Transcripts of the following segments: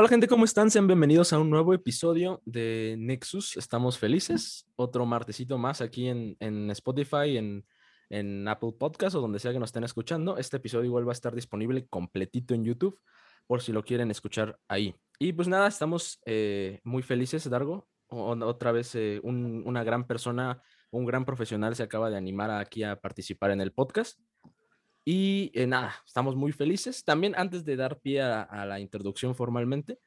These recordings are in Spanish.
Hola gente, ¿cómo están? Sean bienvenidos a un nuevo episodio de Nexus. Estamos felices. Otro martesito más aquí en, en Spotify, en, en, Apple Podcast o donde sea que nos estén escuchando. Este episodio igual va a estar disponible completito en YouTube por si lo quieren escuchar ahí. Y pues nada, estamos eh, muy felices, Dargo. otra vez eh, un, una gran persona, un gran profesional se acaba de animar aquí a participar en el podcast. Y eh, nada, estamos muy felices. También antes de dar pie a, la introducción formalmente,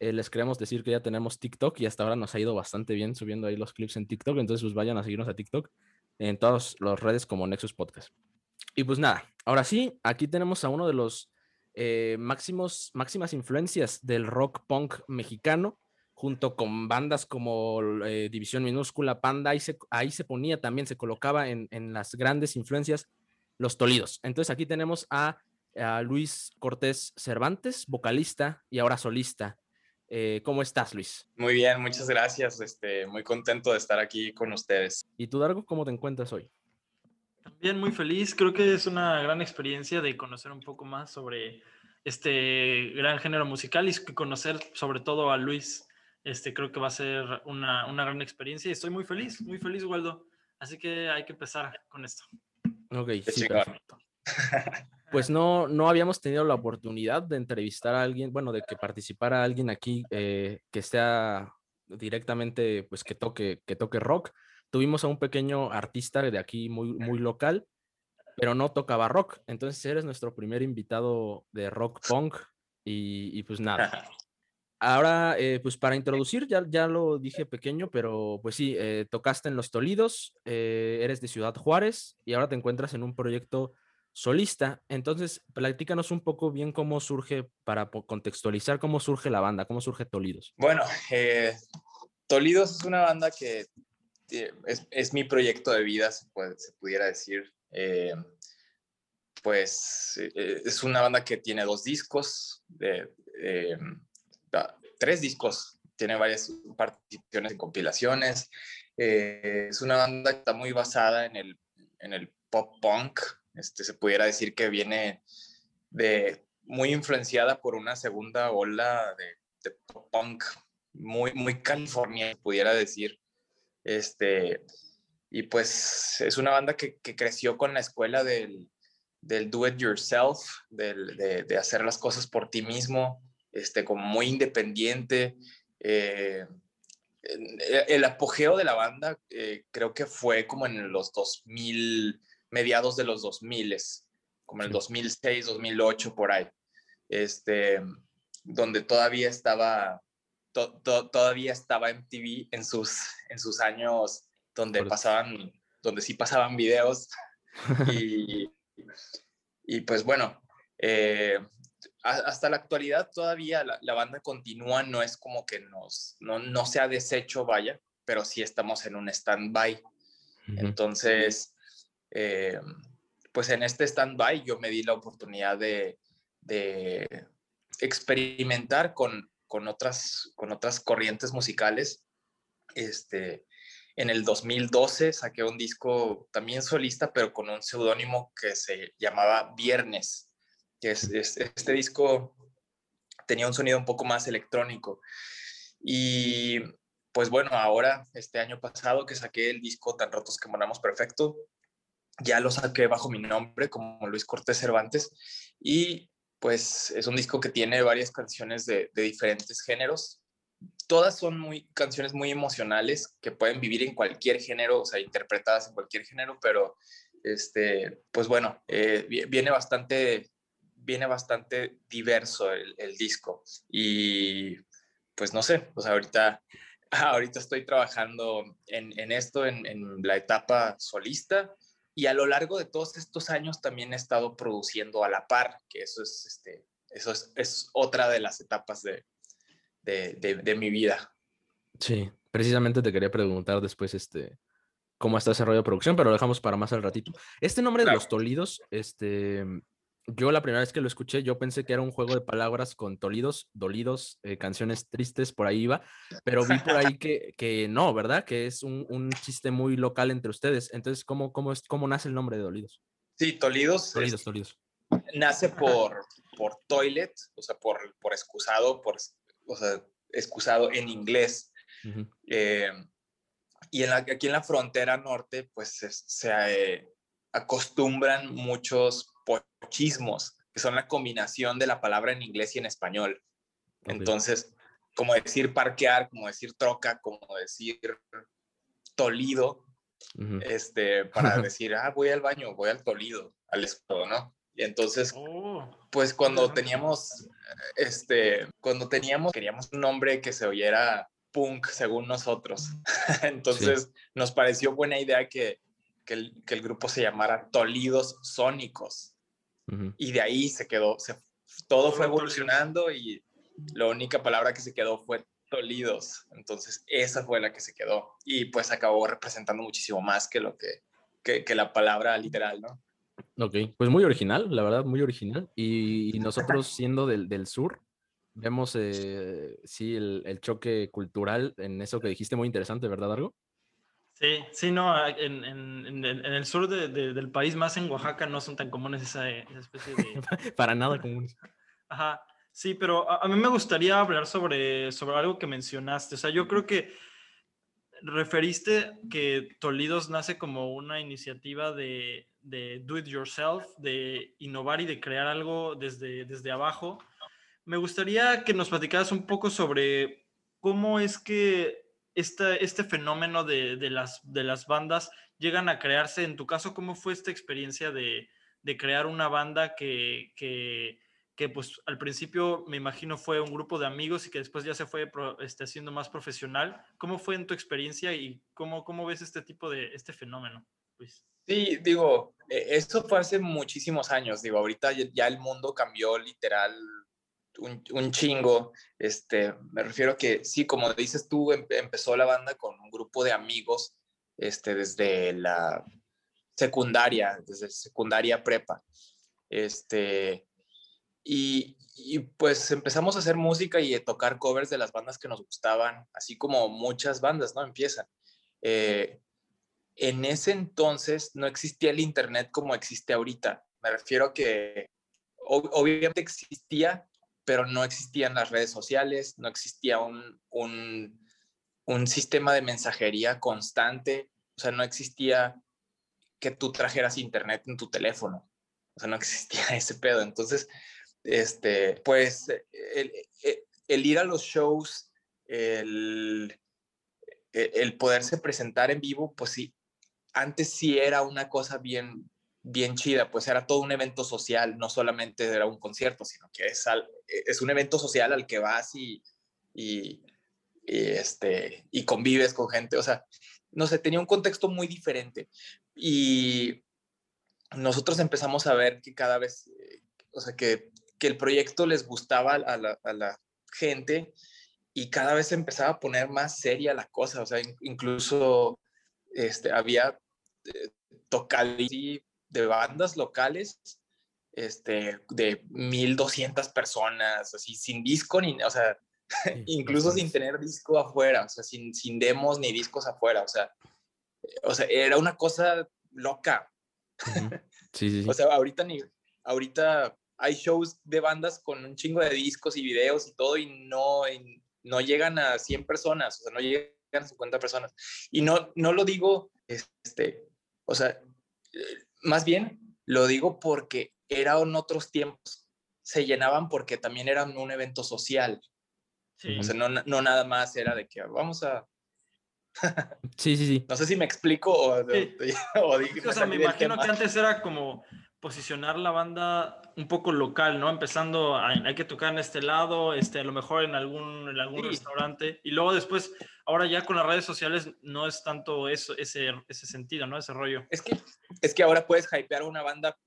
eh, les queremos decir que ya tenemos TikTok y hasta ahora nos ha ido bastante bien subiendo ahí los clips en TikTok. Entonces, pues vayan a seguirnos a TikTok en todas las redes como Nexus Podcast. Y pues nada, ahora sí, aquí tenemos a uno de los eh, máximos, máximas influencias del rock punk mexicano, junto con bandas como División Minúscula, Panda, ahí se, ahí se ponía también, se colocaba en, en las grandes influencias los Tolidos. Entonces aquí tenemos a, Luis Cortés Cervantes, vocalista y ahora solista. Eh, ¿Cómo estás, Luis? Muy bien, muchas gracias. Este, muy contento de estar aquí con ustedes. ¿Y tú, Dargo, cómo te encuentras hoy? También muy feliz. Creo que es una gran experiencia de conocer un poco más sobre este gran género musical y conocer sobre todo a Luis. Este, creo que va a ser una, una gran experiencia y estoy muy feliz, muy feliz, Waldo. Así que hay que empezar con esto. Ok, sí, perfecto. Pues no, no habíamos tenido la oportunidad de entrevistar a alguien, bueno, de que participara alguien aquí eh, que sea directamente, pues que toque, que toque rock. Tuvimos a un pequeño artista de aquí muy, muy local, pero no tocaba rock. Entonces eres nuestro primer invitado de rock punk y, y pues nada. Ahora, eh, pues para introducir, ya, ya lo dije pequeño, pero pues sí, eh, tocaste en Los Tolidos, eh, eres de Ciudad Juárez y ahora te encuentras en un proyecto solista. Entonces, platícanos un poco bien cómo surge, para contextualizar cómo surge la banda, cómo surge Tolidos. Bueno, Tolidos es una banda que es, es, mi proyecto de vida, se, se pudiera decir. pues es una banda que tiene dos discos de tres discos, tiene varias participaciones en compilaciones. Eh, es una banda que está muy basada en el, en el pop punk. Este, se pudiera decir que viene de muy influenciada por una segunda ola de, pop punk muy, muy californiana, pudiera decir. Este, y pues es una banda que, que creció con la escuela del, del do it yourself, del, de, de, hacer las cosas por ti mismo, este, como muy independiente. Eh, el apogeo de la banda eh, creo que fue como en los 2000, mediados de los 2000, como en el 2006, 2008, por ahí, este, donde todavía estaba, todavía estaba MTV en sus, en sus años donde pasaban, donde sí pasaban videos. Y, y pues bueno, eh, hasta la actualidad todavía la, banda continúa, no es como que nos, no, no se ha deshecho, vaya, pero sí estamos en un stand-by. Entonces, eh, pues en este stand-by yo me di la oportunidad de, de experimentar con, con, otras, con otras corrientes musicales. Este, en el 2012 saqué un disco también solista, pero con un seudónimo que se llamaba Viernes este disco tenía un sonido un poco más electrónico. Y pues bueno, ahora, este año pasado que saqué el disco Tan Rotos que Moramos Perfecto, ya lo saqué bajo mi nombre como Luis Cortés Cervantes y pues es un disco que tiene varias canciones de, diferentes géneros. Todas son muy, canciones muy emocionales que pueden vivir en cualquier género, o sea, interpretadas en cualquier género, pero este, pues bueno, eh, viene bastante viene bastante diverso el, disco. Y pues no sé, pues ahorita, ahorita estoy trabajando en, esto, en, la etapa solista. Y a lo largo de todos estos años también he estado produciendo a la par, que eso es, este, eso es, otra de las etapas de, de, mi vida. Sí, precisamente te quería preguntar después, este, cómo está ese rollo de producción, pero lo dejamos para más al ratito. Este nombre de los Tolidos, este, yo la primera vez que lo escuché, yo pensé que era un juego de palabras con tolidos, dolidos, eh, canciones tristes, por ahí iba, pero vi por ahí que, que no, ¿verdad? Que es un, un, chiste muy local entre ustedes. Entonces, ¿cómo, cómo, es, ¿cómo nace el nombre de Dolidos? Sí, Tolidos. Tolidos, Tolidos. Nace por, por toilet, o sea, por, por excusado, por o sea, excusado en inglés. Eh, y en la, aquí en la frontera norte, pues se, eh, acostumbran muchos pochismos, que son la combinación de la palabra en inglés y en español. Entonces, como decir parquear, como decir troca, como decir tolido, este, para decir, ah, voy al baño, voy al tolido, al escudo, ¿no? Y entonces, oh. pues cuando teníamos, este, cuando teníamos, queríamos un nombre que se oyera punk según nosotros. entonces, nos pareció buena idea que, que, el, grupo se llamara Tolidos Sónicos. Y de ahí se quedó, se, todo fue evolucionando y la única palabra que se quedó fue Tolidos. Entonces, esa fue la que se quedó. Y pues acabó representando muchísimo más que lo que, que, que la palabra literal, ¿no? Ok, pues muy original, la verdad, muy original. Y, nosotros siendo del, del sur, vemos, eh, sí, el, el, choque cultural en eso que dijiste, muy interesante, ¿verdad, Argo? Sí, sí, no, en, en, en el sur de, del país, más en Oaxaca, no son tan comunes esa, esa especie de... Para nada comunes. Ajá, sí, pero a, a, mí me gustaría hablar sobre, sobre algo que mencionaste. O sea, yo creo que referiste que Tolidos nace como una iniciativa de, de do it yourself, de innovar y de crear algo desde, desde abajo. Me gustaría que nos platicaras un poco sobre cómo es que este, fenómeno de, de, las, de las bandas llegan a crearse. En tu caso, ¿cómo fue esta experiencia de, de crear una banda que, que, que, pues al principio me imagino fue un grupo de amigos y que después ya se fue este, haciendo más profesional? ¿Cómo fue en tu experiencia y cómo, cómo ves este tipo de este fenómeno? Luis? Sí, digo, e, esto fue hace muchísimos años, digo, ahorita ya el mundo cambió literal un, chingo, este, me refiero a que sí, como dices tú, empezó la banda con un grupo de amigos, este, desde la secundaria, desde secundaria prepa, este, y, pues empezamos a hacer música y a tocar covers de las bandas que nos gustaban, así como muchas bandas, ¿no? Empiezan. Eh, en ese entonces no existía el Internet como existe ahorita. Me refiero a que obviamente existía, pero no existían las redes sociales, no existía un, un, sistema de mensajería constante, o sea, no existía que tú trajeras Internet en tu teléfono, o sea, no existía ese pedo. Entonces, este, pues el, el ir a los shows, el, el poderse presentar en vivo, pues sí, antes sí era una cosa bien, bien chida, pues era todo un evento social, no solamente era un concierto, sino que es, es un evento social al que vas y, y, este, y convives con gente, o sea, no sé, tenía un contexto muy diferente. Y nosotros empezamos a ver que cada vez, eh, o sea, que, que el proyecto les gustaba a la, a la gente y cada vez empezaba a poner más seria la cosa, o sea, incluso este, había eh, de bandas locales este, de 1200 personas, así, sin disco, ni, o sea, incluso sin tener disco afuera, o sea, sin, sin demos ni discos afuera, o sea, o sea, era una cosa loca. Sí, sí, O sea, ahorita ni, ahorita hay shows de bandas con un chingo de discos y videos y todo y no, no llegan a 100 personas, o sea, no llegan a 50 personas. Y no, no lo digo, este, o sea, más bien lo digo porque eran otros tiempos, se llenaban porque también eran un evento social. O sea, no, no, nada más era de que vamos a... sí, sí, sí. No sé si me explico o... o, sea, me imagino que antes era como posicionar la banda un poco local, ¿no? Empezando, hay que tocar en este lado, este, a lo mejor en algún, en algún restaurante, y luego después, ahora ya con las redes sociales no es tanto eso, ese, ese sentido, ¿no? Ese rollo. Es que, es que ahora puedes hypear a una banda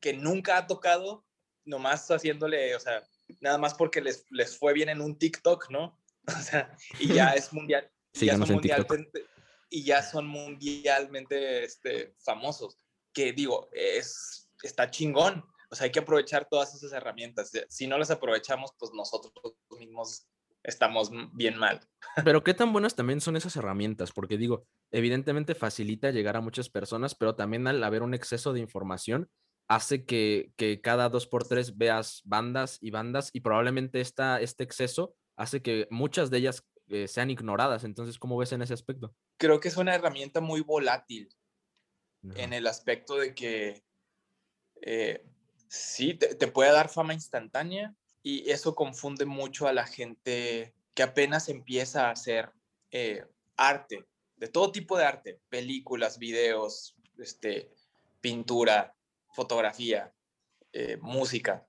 que nunca ha tocado, nomás haciéndole, o sea, nada más porque les, les fue bien en un TikTok, ¿no? O sea, y ya es mundial. Sí, ya son mundialmente, y ya son mundialmente este, famosos. Que digo, es está chingón. O sea, hay que aprovechar todas esas herramientas. Si no las aprovechamos, pues nosotros mismos estamos bien mal. Pero qué tan buenas también son esas herramientas, porque digo, evidentemente facilita llegar a muchas personas, pero también al haber un exceso de información hace que, que cada dos por tres veas bandas y bandas y probablemente esta, este exceso hace que muchas de ellas eh, sean ignoradas. Entonces, ¿cómo ves en ese aspecto? Creo que es una herramienta muy volátil en el aspecto de que eh, sí, te, puede dar fama instantánea y eso confunde mucho a la gente que apenas empieza a hacer eh, arte, de todo tipo de arte, películas, videos, este, pintura, fotografía, eh, música.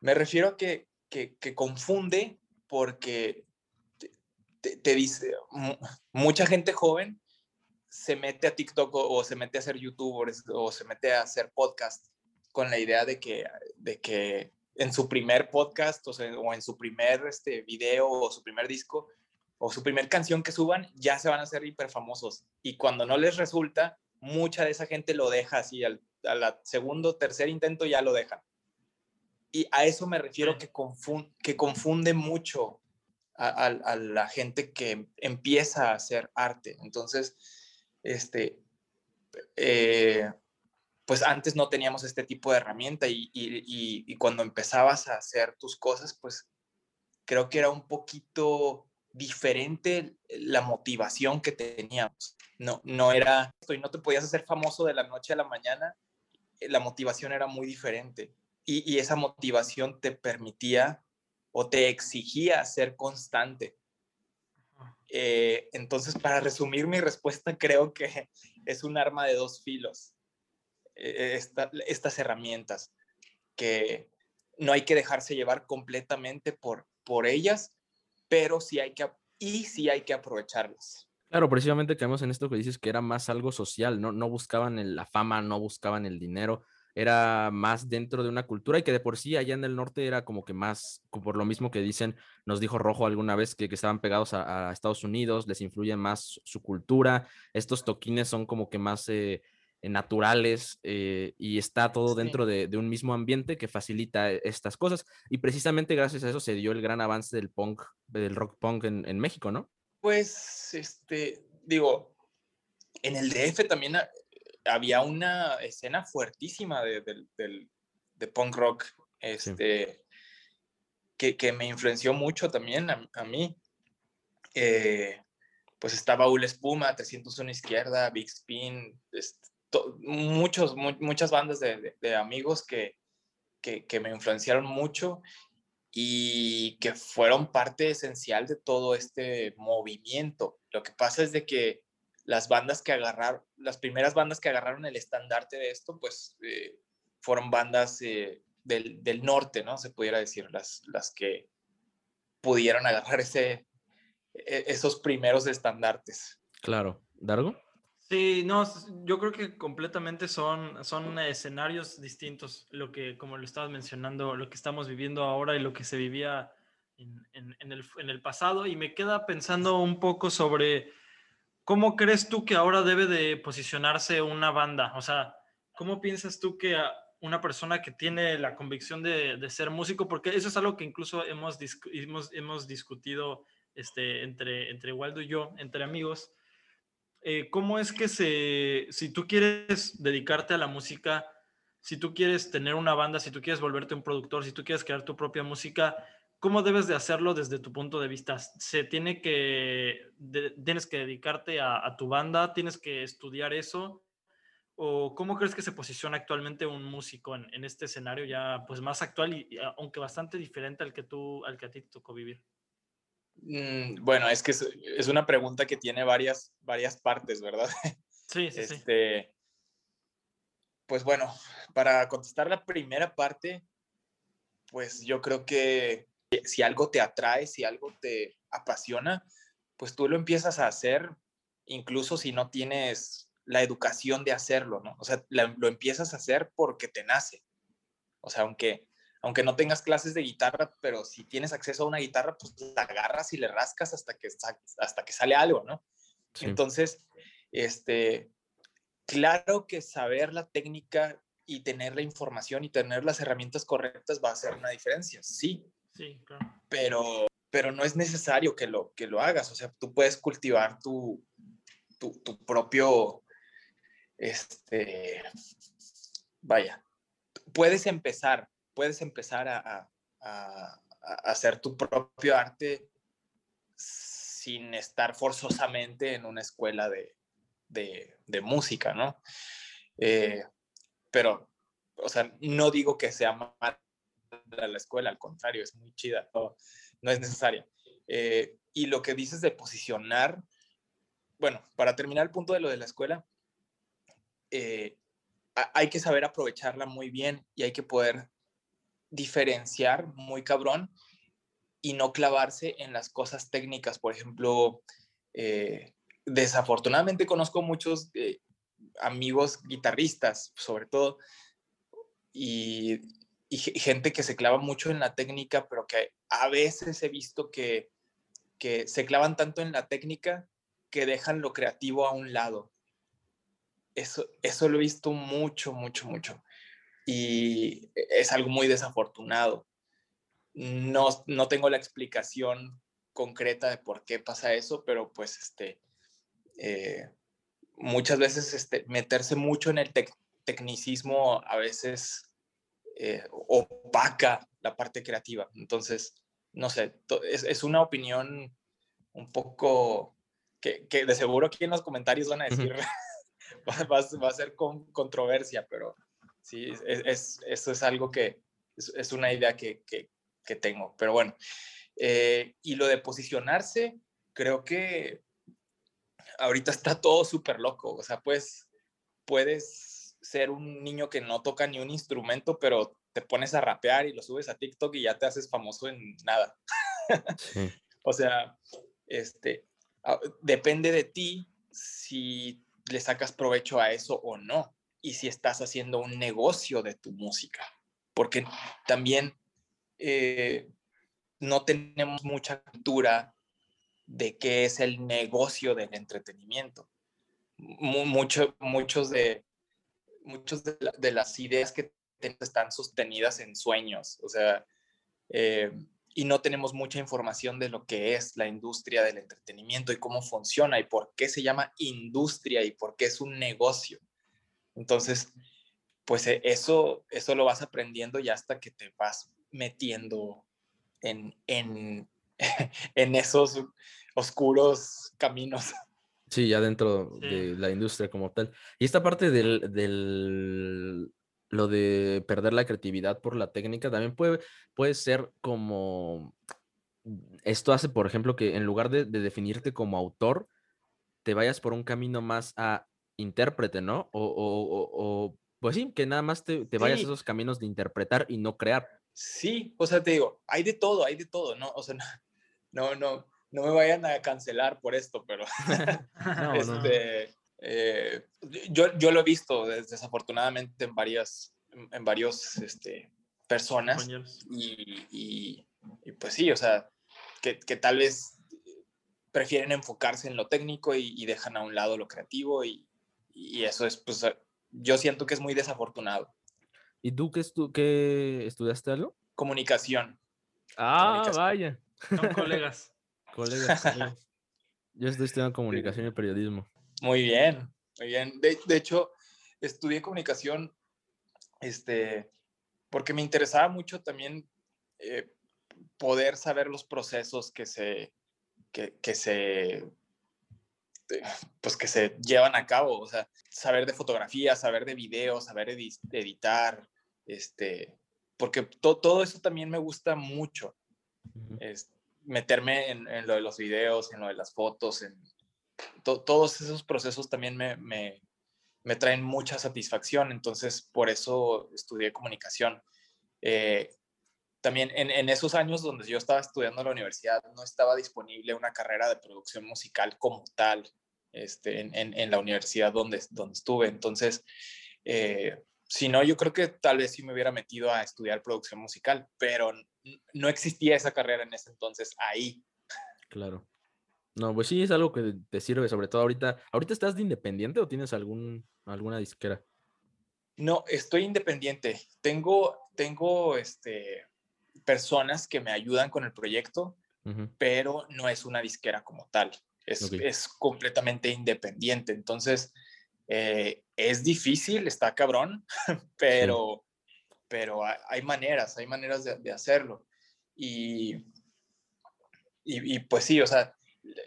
Me refiero a que, que, confunde porque te, dice, mucha gente joven se mete a TikTok o, se mete a hacer youtubers o se mete a hacer podcast con la idea de que, de que en su primer podcast o, o en su primer este, video o su primer disco o su primer canción que suban ya se van a hacer hiper famosos. Y cuando no les resulta, mucha de esa gente lo deja así, al, la segundo, tercer intento ya lo dejan. Y a eso me refiero que, que confunde mucho a, la gente que empieza a hacer arte. Entonces, este, eh, pues antes no teníamos este tipo de herramienta y, y, cuando empezabas a hacer tus cosas, pues creo que era un poquito diferente la motivación que teníamos. No, no era esto y no te podías hacer famoso de la noche a la mañana. Eh, la motivación era muy diferente y, y esa motivación te permitía o te exigía ser constante. Eh, entonces, para resumir mi respuesta, creo que es un arma de dos filos eh, estas herramientas, que no hay que dejarse llevar completamente por, por ellas, pero sí hay que, y sí hay que aprovecharlas. Claro, precisamente caemos en esto que dices que era más algo social, no, no buscaban la fama, no buscaban el dinero, era más dentro de una cultura y que de por sí allá en el norte era como que más, por lo mismo que dicen, nos dijo Rojo alguna vez que, que estaban pegados a, Estados Unidos, les influye más su cultura, estos toquines son como que más eh, naturales eh, y está todo dentro de, un mismo ambiente que facilita estas cosas. Y precisamente gracias a eso se dio el gran avance del punk, del rock punk en, México, ¿no? Pues, este, digo, en el DF también había una escena fuertísima de, punk rock, este, que, me influenció mucho también a, mí. Eh, pues estaba Ul Espuma, 301 Izquierda, Big Spin, este, muchos, muchas bandas de, amigos que, que, me influenciaron mucho y que fueron parte esencial de todo este movimiento. Lo que pasa es de que las bandas que agarraron, las primeras bandas que agarraron el estandarte de esto, pues eh, fueron bandas eh, del, del, norte, ¿no? Se pudiera decir, las, las que pudieron agarrar ese, e, esos primeros estandartes. Claro. ¿Dargo? Sí, no, yo creo que completamente son, son escenarios distintos, lo que, como lo estabas mencionando, lo que estamos viviendo ahora y lo que se vivía en, en, el, en el pasado. Y me queda pensando un poco sobre cómo crees tú que ahora debe de posicionarse una banda. O sea, ¿cómo piensas tú que una persona que tiene la convicción de, de ser músico, porque eso es algo que incluso hemos, hemos, hemos discutido este, entre, entre Waldo y yo, entre amigos, eh, ¿cómo es que se, si tú quieres dedicarte a la música, si tú quieres tener una banda, si tú quieres volverte un productor, si tú quieres crear tu propia música, ¿cómo debes de hacerlo desde tu punto de vista? ¿Se tiene que, tienes que dedicarte a, tu banda, tienes que estudiar eso? ¿O cómo crees que se posiciona actualmente un músico en, este escenario ya pues más actual y, aunque bastante diferente al que tú, al que a ti te tocó vivir? Mm, bueno, es que es, una pregunta que tiene varias, varias partes, ¿verdad? Sí, sí, este, Pues bueno, para contestar la primera parte, pues yo creo que si algo te atrae, si algo te apasiona, pues tú lo empiezas a hacer, incluso si no tienes la educación de hacerlo, ¿no? O sea, lo empiezas a hacer porque te nace. O sea, aunque aunque no tengas clases de guitarra, pero si tienes acceso a una guitarra, pues la agarras y le rascas hasta que, hasta que sale algo, ¿no? Entonces, este, claro que saber la técnica y tener la información y tener las herramientas correctas va a hacer una diferencia, sí. Sí, claro. Pero, pero no es necesario que lo, que lo hagas, o sea, tú puedes cultivar tu, tu, tu propio, este, vaya, puedes empezar, puedes empezar a, hacer tu propio arte sin estar forzosamente en una escuela de, de, música, ¿no? Eh, pero, o sea, no digo que sea mala la escuela, al contrario, es muy chida, no, no es necesaria. Eh, y lo que dices de posicionar, bueno, para terminar el punto de lo de la escuela, eh, hay que saber aprovecharla muy bien y hay que poder diferenciar muy cabrón y no clavarse en las cosas técnicas. Por ejemplo, eh, desafortunadamente conozco muchos eh, amigos guitarristas, sobre todo, y, gente que se clava mucho en la técnica, pero que a veces he visto que, que se clavan tanto en la técnica que dejan lo creativo a un lado. Eso, eso lo he visto mucho, mucho, mucho. Y es algo muy desafortunado. No, no tengo la explicación concreta de por qué pasa eso, pero pues este, eh, muchas veces este, meterse mucho en el tecnicismo a veces eh, opaca la parte creativa. Entonces, no sé, es, es una opinión un poco que, que, de seguro aquí en los comentarios van a decir, va, va, a ser con controversia, pero sí, es, eso es algo que es, una idea que, que, que, tengo. Pero bueno, eh, y lo de posicionarse, creo que ahorita está todo súper loco. O sea, pues puedes ser un niño que no toca ni un instrumento, pero te pones a rapear y lo subes a TikTok y ya te haces famoso en nada. o sea, este, depende de ti si le sacas provecho a eso o no y si estás haciendo un negocio de tu música, porque también eh, no tenemos mucha cultura de qué es el negocio del entretenimiento. Mucho, muchos de, muchos de, las ideas que están sostenidas en sueños, o sea, eh, y no tenemos mucha información de lo que es la industria del entretenimiento y cómo funciona y por qué se llama industria y por qué es un negocio. Entonces, pues e, eso, eso lo vas aprendiendo ya hasta que te vas metiendo en, en, en esos oscuros caminos. Sí, ya dentro de la industria como tal. Y esta parte del, del, lo de perder la creatividad por la técnica también puede, puede ser como, esto hace, por ejemplo, que en lugar de, de definirte como autor, te vayas por un camino más a intérprete, ¿no? O, o, o, pues sí, que nada más te, te vayas a esos caminos de interpretar y no crear. Sí, o sea, te digo, hay de todo, hay de todo, ¿no? O sea, no, no, no, me vayan a cancelar por esto, pero este, eh, yo, yo lo he visto desafortunadamente en varias, en, varios este, personas y, y, y, pues sí, o sea, que, que tal vez prefieren enfocarse en lo técnico y, y, dejan a un lado lo creativo y, y eso es, pues, eh, yo siento que es muy desafortunado. ¿Y tú qué, estu qué estudiaste algo? Comunicación. Ah, vaya. Son colegas. colegas. Yo estoy estudiando comunicación y periodismo. Muy bien, muy bien. De, de, hecho, estudié comunicación, este, porque me interesaba mucho también eh, poder saber los procesos que se, que, que se este, pues que se llevan a cabo, o sea, saber de fotografía, saber de video, saber editar, este, porque todo eso también me gusta mucho, es, meterme en, lo de los videos, en lo de las fotos, en todos esos procesos también me, me, me, traen mucha satisfacción, entonces por eso estudié comunicación. Eh, también en, en, esos años donde yo estaba estudiando en la universidad no estaba disponible una carrera de producción musical como tal este, en, en, en la universidad donde, donde estuve. Entonces, eh, si no, yo creo que tal vez sí me hubiera metido a estudiar producción musical, pero no existía esa carrera en ese entonces ahí. Claro. No, pues sí, es algo que te sirve, sobre todo ahorita. ¿Ahorita estás de independiente o tienes algún, alguna disquera? No, estoy independiente. Tengo, tengo este, personas que me ayudan con el proyecto, pero no es una disquera como tal. Es, es completamente independiente. Entonces, eh, es difícil, está cabrón, pero, pero hay maneras, hay maneras de, de, hacerlo. Y, y, pues sí, o sea,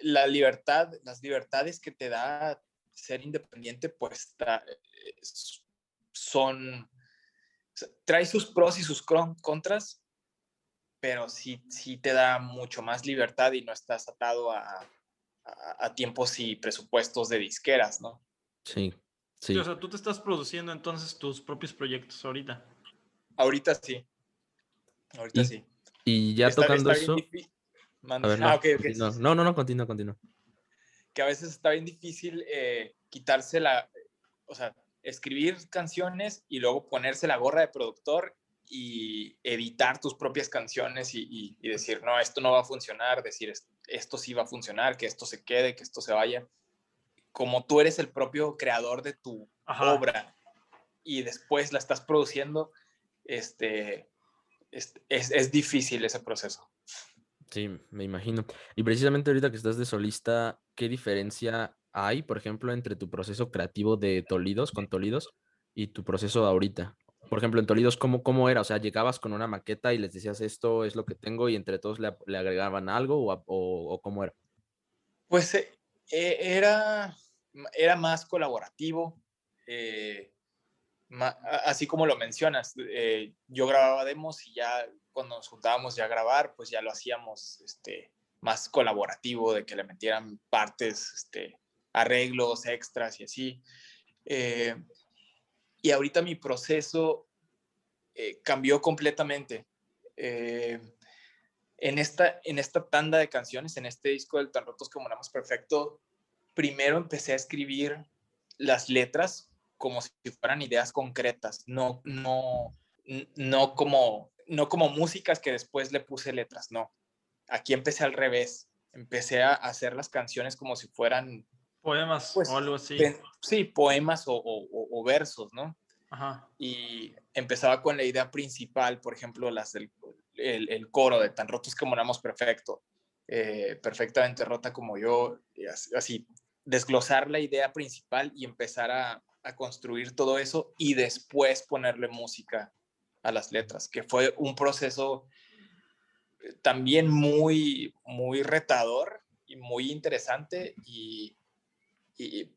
la libertad, las libertades que te da ser independiente, pues son, trae sus pros y sus contras, pero sí, sí te da mucho más libertad y no estás atado a, a, tiempos y presupuestos de disqueras, ¿no? Sí, sí. O sea, tú te estás produciendo entonces tus propios proyectos ahorita. Ahorita sí. Ahorita sí. Y ya tocando eso. A ver, no, ah, no, no, no, continúa, continúa. Que a veces está bien difícil eh, quitarse la, o sea, escribir canciones y luego ponerse la gorra de productor y editar tus propias canciones y, decir, no, esto no va a funcionar, decir, esto sí va a funcionar, que esto se quede, que esto se vaya. Como tú eres el propio creador de tu obra y después la estás produciendo, este, es, es difícil ese proceso. Sí, me imagino. Y precisamente ahorita que estás de solista, ¿qué diferencia hay, por ejemplo, entre tu proceso creativo de Tolidos, con Tolidos, y tu proceso ahorita? Por ejemplo, en Tolidos, ¿cómo, cómo era? O sea, llegabas con una maqueta y les decías, esto es lo que tengo, y entre todos le, agregaban algo, o, o, cómo era? Pues eh, eh, era, era más colaborativo. Eh, así como lo mencionas, yo grababa demos y ya cuando nos juntábamos ya a grabar, pues ya lo hacíamos este, más colaborativo, de que le metieran partes, este, arreglos, extras y así. Y ahorita mi proceso eh, cambió completamente. Eh, en, esta, en esta tanda de canciones, en este disco del Tan Rotos como Nada Perfecto, primero empecé a escribir las letras como si fueran ideas concretas, no, no, no como no como músicas que después le puse letras, no. Aquí empecé al revés. Empecé a hacer las canciones como si fueran... Poemas pues, o algo así. Sí, poemas o, versos, ¿no? Ajá. Y empezaba con la idea principal, por ejemplo, las del el, coro de Tan rotos que moramos perfecto, eh, perfectamente rota como yo, así, desglosar la idea principal y empezar a, a construir todo eso y después ponerle música a las letras, que fue un proceso eh, también muy, muy retador y muy interesante, y,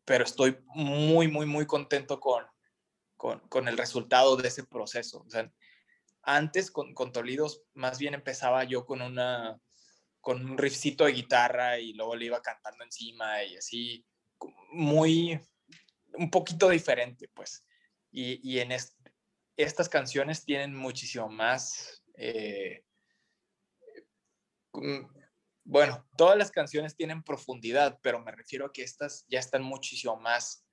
pero estoy muy, muy, muy contento con, con, el resultado de ese proceso. antes con, con, Tolidos, más bien empezaba yo con, una, con un riffcito de guitarra y luego le iba cantando encima y así, muy, un poquito diferente, pues. Y, y en, este, estas canciones tienen muchísimo más... Eh, bueno, todas las canciones tienen profundidad, pero me refiero a que estas ya están muchísimo más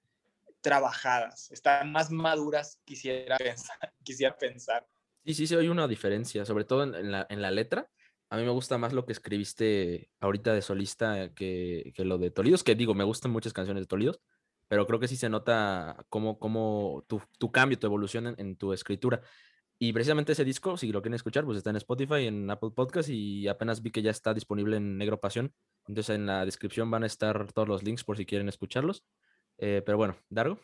trabajadas, están más maduras, quisiera pensar. Quisiera pensar. Sí, sí, sí, hay una diferencia, sobre todo en, la, letra. A mí me gusta más lo que escribiste ahorita de solista que, que, lo de Tolidos, que digo, me gustan muchas canciones de Tolidos, pero creo que sí se nota cómo, cómo tu, tu cambio, tu evolución en, tu escritura. Y precisamente ese disco, si lo quieren escuchar, pues está en Spotify, en Apple Podcast y apenas vi que ya está disponible en Negro Pasión. Entonces en la descripción van a estar todos los links por si quieren escucharlos. Eh, pero bueno, Dargo.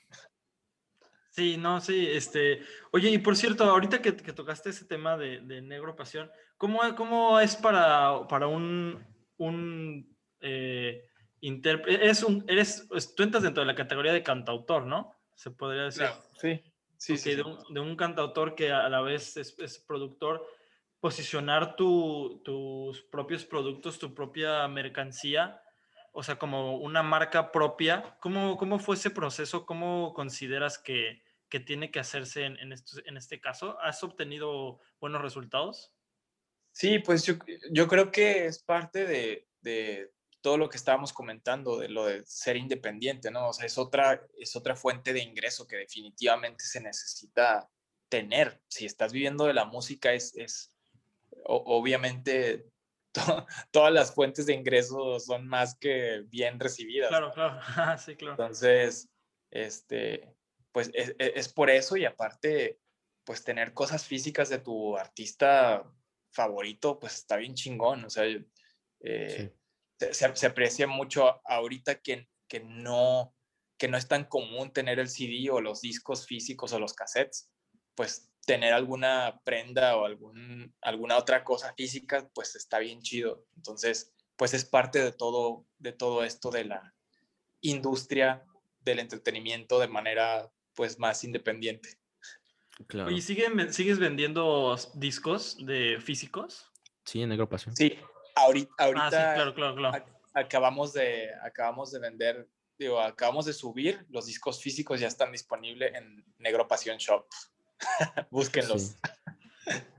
Sí, no, sí, este, oye, y por cierto, ahorita que, que tocaste ese tema de, de, Negro Pasión, ¿cómo, cómo es para, para un, un eh, es un, eres, tú entras dentro de la categoría de cantautor, ¿no? Se podría decir. sí, sí, sí, de, un, cantautor que a la vez es, productor, posicionar tus propios productos, tu propia mercancía, o sea, como una marca propia. ¿Cómo, cómo fue ese proceso? ¿Cómo consideras que, que tiene que hacerse en, en, en este caso? ¿Has obtenido buenos resultados? Sí, pues yo, yo creo que es parte de, de, todo lo que estábamos comentando de lo de ser independiente, ¿no? O sea, es otra, es otra fuente de ingreso que definitivamente se necesita tener. Si estás viviendo de la música, es, es obviamente todas las fuentes de ingreso son más que bien recibidas. Claro, claro, sí, claro. Entonces, este, pues es, e, es, por eso y aparte, pues tener cosas físicas de tu artista favorito, pues está bien chingón, o sea, eh, se, aprecia mucho ahorita que, que, no, que no es tan común tener el CD o los discos físicos o los cassettes. pues tener alguna prenda o algún, alguna otra cosa física, pues está bien chido. Entonces, pues es parte de todo, de todo esto de la industria del entretenimiento de manera pues más independiente. Claro. ¿Y sigues vendiendo discos de físicos? Sí, en Negro Pasión. Sí, ahorita, ahorita ah, sí, claro, claro, claro. acabamos, de, acabamos de vender, digo, acabamos de subir, los discos físicos ya están disponibles en Negro Pasión Shop. Búsquenlos.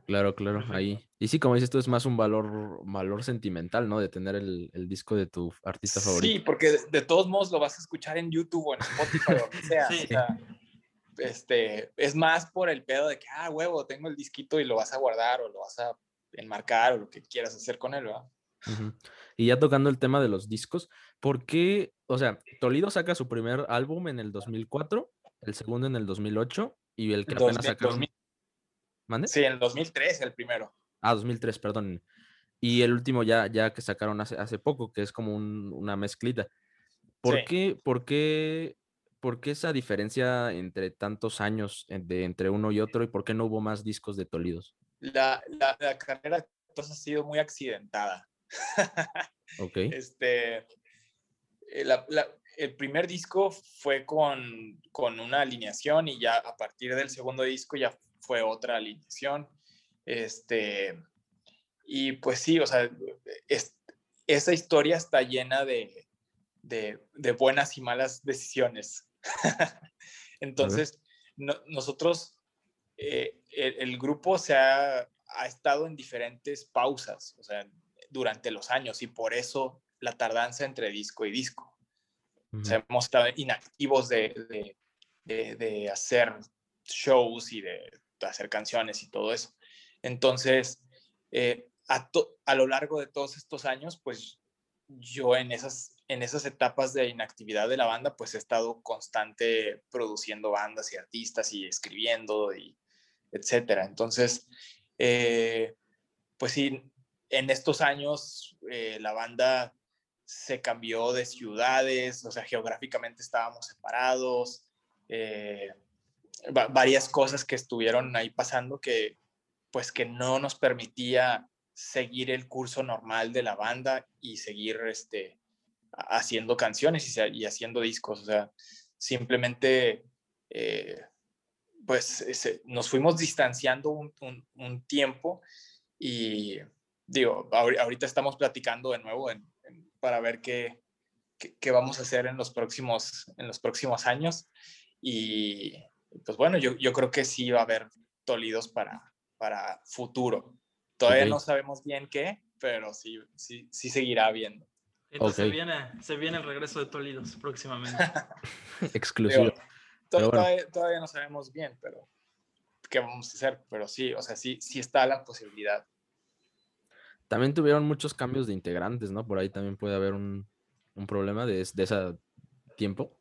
Claro, claro, ahí. Y sí, como dices tú, es más un valor, valor sentimental, ¿no? De tener el, el disco de tu artista favorito. Sí, porque de, todos modos lo vas a escuchar en YouTube o en Spotify o donde sea. O sea este, es más por el pedo de que, ah, huevo, tengo el disquito y lo vas a guardar o lo vas a enmarcar o lo que quieras hacer con él, ¿verdad? Y ya tocando el tema de los discos, ¿por qué, o sea, Toledo saca su primer álbum en el 2004, el segundo en el 2008 y el que apenas sacaron... ¿Mande? Sí, en el 2003 el primero. Ah, 2003, perdón. Y el último ya, ya que sacaron hace, hace poco, que es como una mezclita. ¿Por, qué, ¿Por qué ¿por qué esa diferencia entre tantos años de, entre uno y otro y por qué no hubo más discos de Tolidos? La, la, carrera entonces ha sido muy accidentada. ok. Este, eh, el primer disco fue con, con, una alineación y ya a partir del segundo disco ya fue otra alineación. Este, y pues sí, o sea, esa historia está llena de, de, de, buenas y malas decisiones. Entonces, nosotros, eh, el, grupo se ha, estado en diferentes pausas, o sea, durante los años y por eso la tardanza entre disco y disco. O sea, hemos estado inactivos de, de, hacer shows y de, hacer canciones y todo eso. Entonces, eh, a, a, lo largo de todos estos años, pues yo en esas en esas etapas de inactividad de la banda, pues he estado constante produciendo bandas y artistas y escribiendo y etcétera. Entonces, eh, pues sí, en estos años eh, la banda se cambió de ciudades, o sea, geográficamente estábamos separados, eh, varias cosas que estuvieron ahí pasando que pues que no nos permitía seguir el curso normal de la banda y seguir este, haciendo canciones y, haciendo discos. O sea, simplemente, pues nos fuimos distanciando un, tiempo y digo, ahorita estamos platicando de nuevo para ver qué, qué, vamos a hacer en los próximos, en los próximos años. Y pues bueno, yo, yo creo que sí va a haber Tolidos para, para futuro. Todavía no sabemos bien qué, pero sí, sí, sí seguirá habiendo. Entonces se, viene, se viene el regreso de Tolidos próximamente. Exclusivo. Todavía, no sabemos bien, pero qué vamos a hacer. Pero sí, o sea, sí, sí está la posibilidad. También tuvieron muchos cambios de integrantes, ¿no? Por ahí también puede haber un, un problema de, de ese tiempo.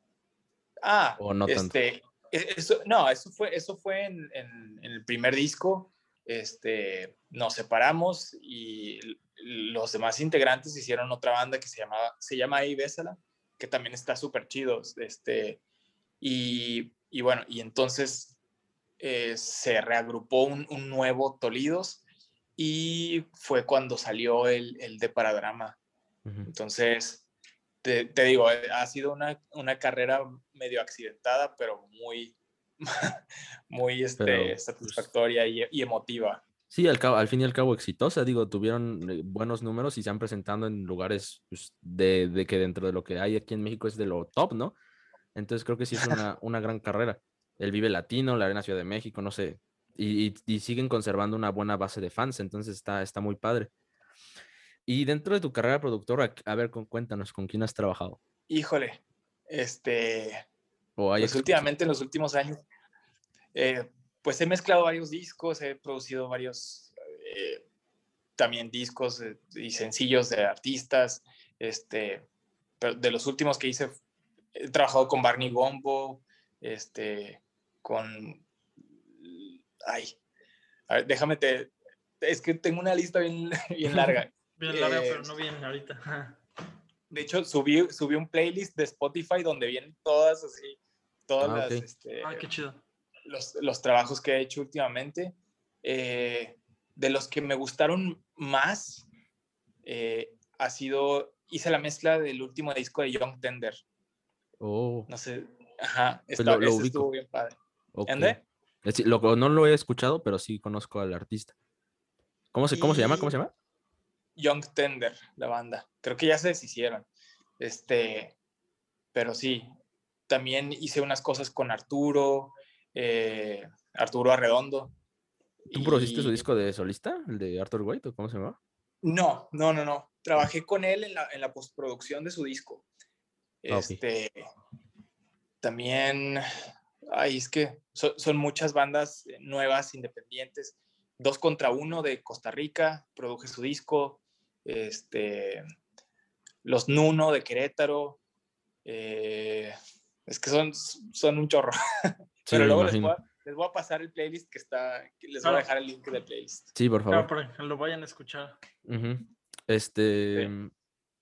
Ah, ¿O no este, e, Eso, no, eso fue, eso fue en, en, en el primer disco. Este, nos separamos y los demás integrantes hicieron otra banda que se, llamaba, se llama Ahí Bésala, que también está súper chido. Este, y, y, bueno, y entonces eh, se reagrupó un, un, nuevo Tolidos y fue cuando salió el, el de Paradrama. Entonces, te, te, digo, eh, ha sido una, una carrera medio accidentada, pero muy, muy este, pues satisfactoria y, y emotiva. Sí, al, cabo, al fin y al cabo exitosa, digo, tuvieron eh, buenos números y se han presentado en lugares pues, de, de, que dentro de lo que hay aquí en México es de lo top, ¿no? Entonces creo que sí es una, una gran carrera. El Vive Latino, la Arena Ciudad de México, no sé, y, y, siguen conservando una buena base de fans, entonces está, está muy padre. Y dentro de tu carrera productora, a ver, cuéntanos, ¿con quién has trabajado? Híjole, este, pues últimamente en los últimos años, eh, pues he mezclado varios discos, he producido varios eh, también discos eh, y sencillos de artistas. Este, pero de los últimos que hice, he trabajado con Barney Bombo, este, con... Ay, déjame te... Es que tengo una lista bien, bien larga. bien larga, pero no viene ahorita. de hecho, subí, subí un playlist de Spotify donde vienen todas así, todas ah, las... Este, qué chido los, los, trabajos que he hecho últimamente. Eh, de los que me gustaron más, eh, ha sido, hice la mezcla del último disco de Young Tender. Oh. No sé, ajá, Pues lo- lo ubico. estuvo bien padre. ok. ¿Ande? Es decir, lo- no lo he escuchado, pero sí conozco al artista. ¿Cómo se, cómo se llama? ¿Cómo se llama? Young Tender, la banda. Creo que ya se deshicieron. Este, pero sí, también hice unas cosas con Arturo, eh, Arturo Arredondo. ¿Tú produciste su y- disco de solista? ¿El de Arthur White o cómo se llama? No, no, no, no. Trabajé con él en la, en la postproducción de su disco. Ah. Este, también, ay, es que son, son muchas bandas eh, nuevas, independientes. Dos contra uno de Costa Rica, produje su disco. Este, los Nuno de Querétaro. eh, es que son, son un chorro. Sí, Pero luego les voy, a, les voy a pasar el playlist que está, que les voy a Claro. dejar el link del playlist. Sí, por favor. Claro, que lo vayan a escuchar. Este.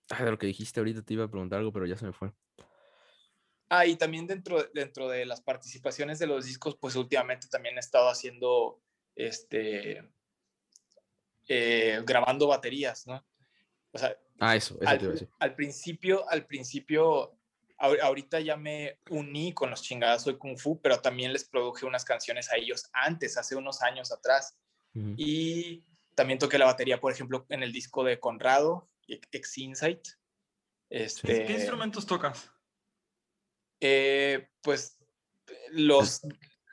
Ah, de lo que dijiste ahorita te iba a preguntar algo, pero ya se me fue. Ah, y también dentro, dentro de las participaciones de los discos, pues últimamente también he estado haciendo, este, eh, grabando baterías, ¿no? O sea, Ah, eso, eso te iba a al, decir. al principio, al principio, ahorita ya me uní con los chingadas Soy Kung Fu, pero también les produje unas canciones a ellos antes, hace unos años atrás. Y también toqué la batería, por ejemplo, en el disco de Conrado, Ex Insight. Este, ¿Qué instrumentos tocas? eh, pues los,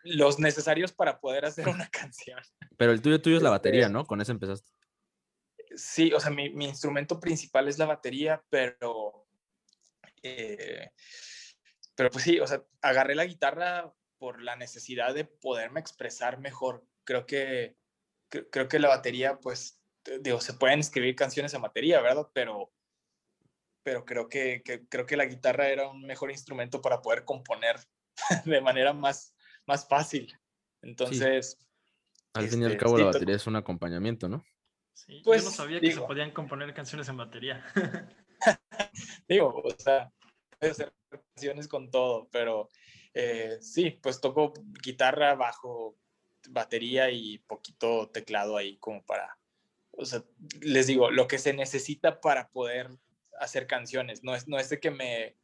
los necesarios para poder hacer una canción. Pero el tuyo, tuyo es la batería, Este- ¿no? Con eso empezaste. Sí, o sea, mi, mi instrumento principal es la batería, pero, eh, pero pues sí, o sea, agarré la guitarra por la necesidad de poderme expresar mejor. Creo que, cre- creo que la batería, pues, digo, se pueden escribir canciones en batería, ¿verdad? Pero, pero creo que, que- creo que la guitarra era un mejor instrumento para poder componer de manera más, más fácil. Entonces, Al fin y al este, cabo, sí, la to- batería es un acompañamiento, ¿no? Sí, yo Pues, no sabía que se digo. podían componer canciones en batería. digo, o sea, puedes hacer canciones con todo, pero eh, sí, pues toco guitarra, bajo, batería y poquito teclado ahí como para, o sea, les digo, lo que se necesita para poder hacer canciones, no es, no es de que me,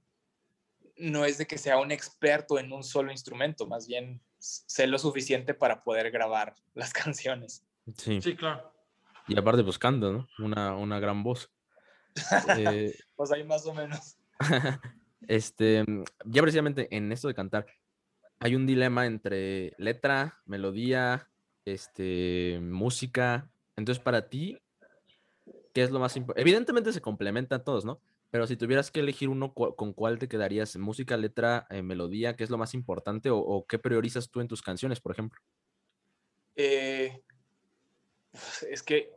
no es de que sea un experto en un solo instrumento, más bien sé lo suficiente para poder grabar las canciones. Sí. Sí, claro. Y aparte, pues canta, ¿no? Una, una gran voz. Eh, Pues ahí más o menos. este, ya precisamente en esto de cantar, hay un dilema entre letra, melodía, este, música. Entonces, para ti, ¿qué es lo más importante? Evidentemente se complementan todos, ¿no? Pero si tuvieras que elegir uno, cu- ¿con cuál te quedarías? ¿Música, letra, eh, melodía? ¿Qué es lo más importante? O, o qué priorizas tú en tus canciones, por ejemplo? Eh, es que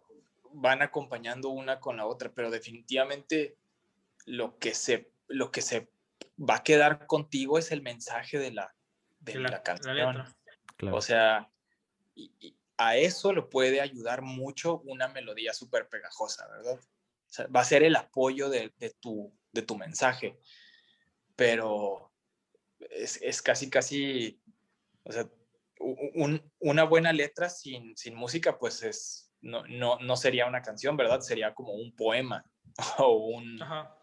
van acompañando una con la otra, pero definitivamente lo que se, lo que se va a quedar contigo es el mensaje de la, de la, canción. letra. Claro. O sea, y- y a eso le puede ayudar mucho una melodía súper pegajosa, ¿verdad? O sea, va a ser el apoyo de, de tu, de tu mensaje, pero es, es casi, casi, o sea, un- una buena letra sin, sin música, pues es, no, no, no sería una canción, ¿verdad? Sería como un poema o un, Ajá.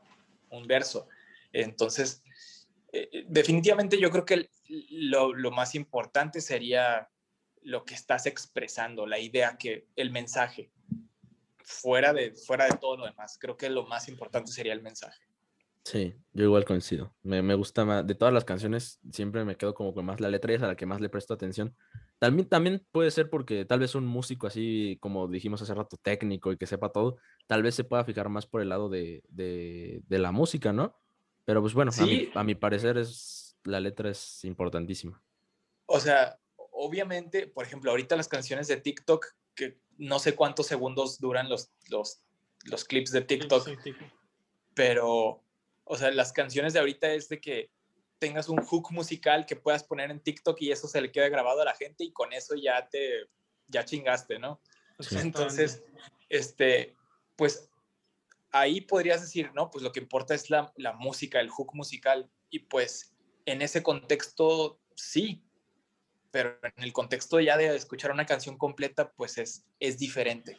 un verso. Entonces, eh, definitivamente yo creo que lo, lo más importante sería lo que estás expresando, la idea, que el mensaje, fuera de, fuera de todo lo demás. Creo que lo más importante sería el mensaje. Sí, yo igual coincido. Me, me gusta más, de todas las canciones, siempre me quedo como con más la letra y es a la que más le presto atención. También, también puede ser porque tal vez un músico así, como dijimos hace rato, técnico y que sepa todo, tal vez se pueda fijar más por el lado de, de, de la música, ¿no? Pero pues bueno, a, mi, a mi parecer es, la letra es importantísima. O sea, obviamente, por ejemplo, ahorita las canciones de TikTok, que no sé cuántos segundos duran los, los, los clips de TikTok, pero, o sea, las canciones de ahorita es de que tengas un hook musical que puedas poner en TikTok y eso se le quede grabado a la gente y con eso ya te, ya chingaste, ¿no? Sí. Entonces, este, pues ahí podrías decir, no, pues lo que importa es la, la música, el hook musical y pues en ese contexto sí, pero en el contexto ya de escuchar una canción completa, pues es, es diferente.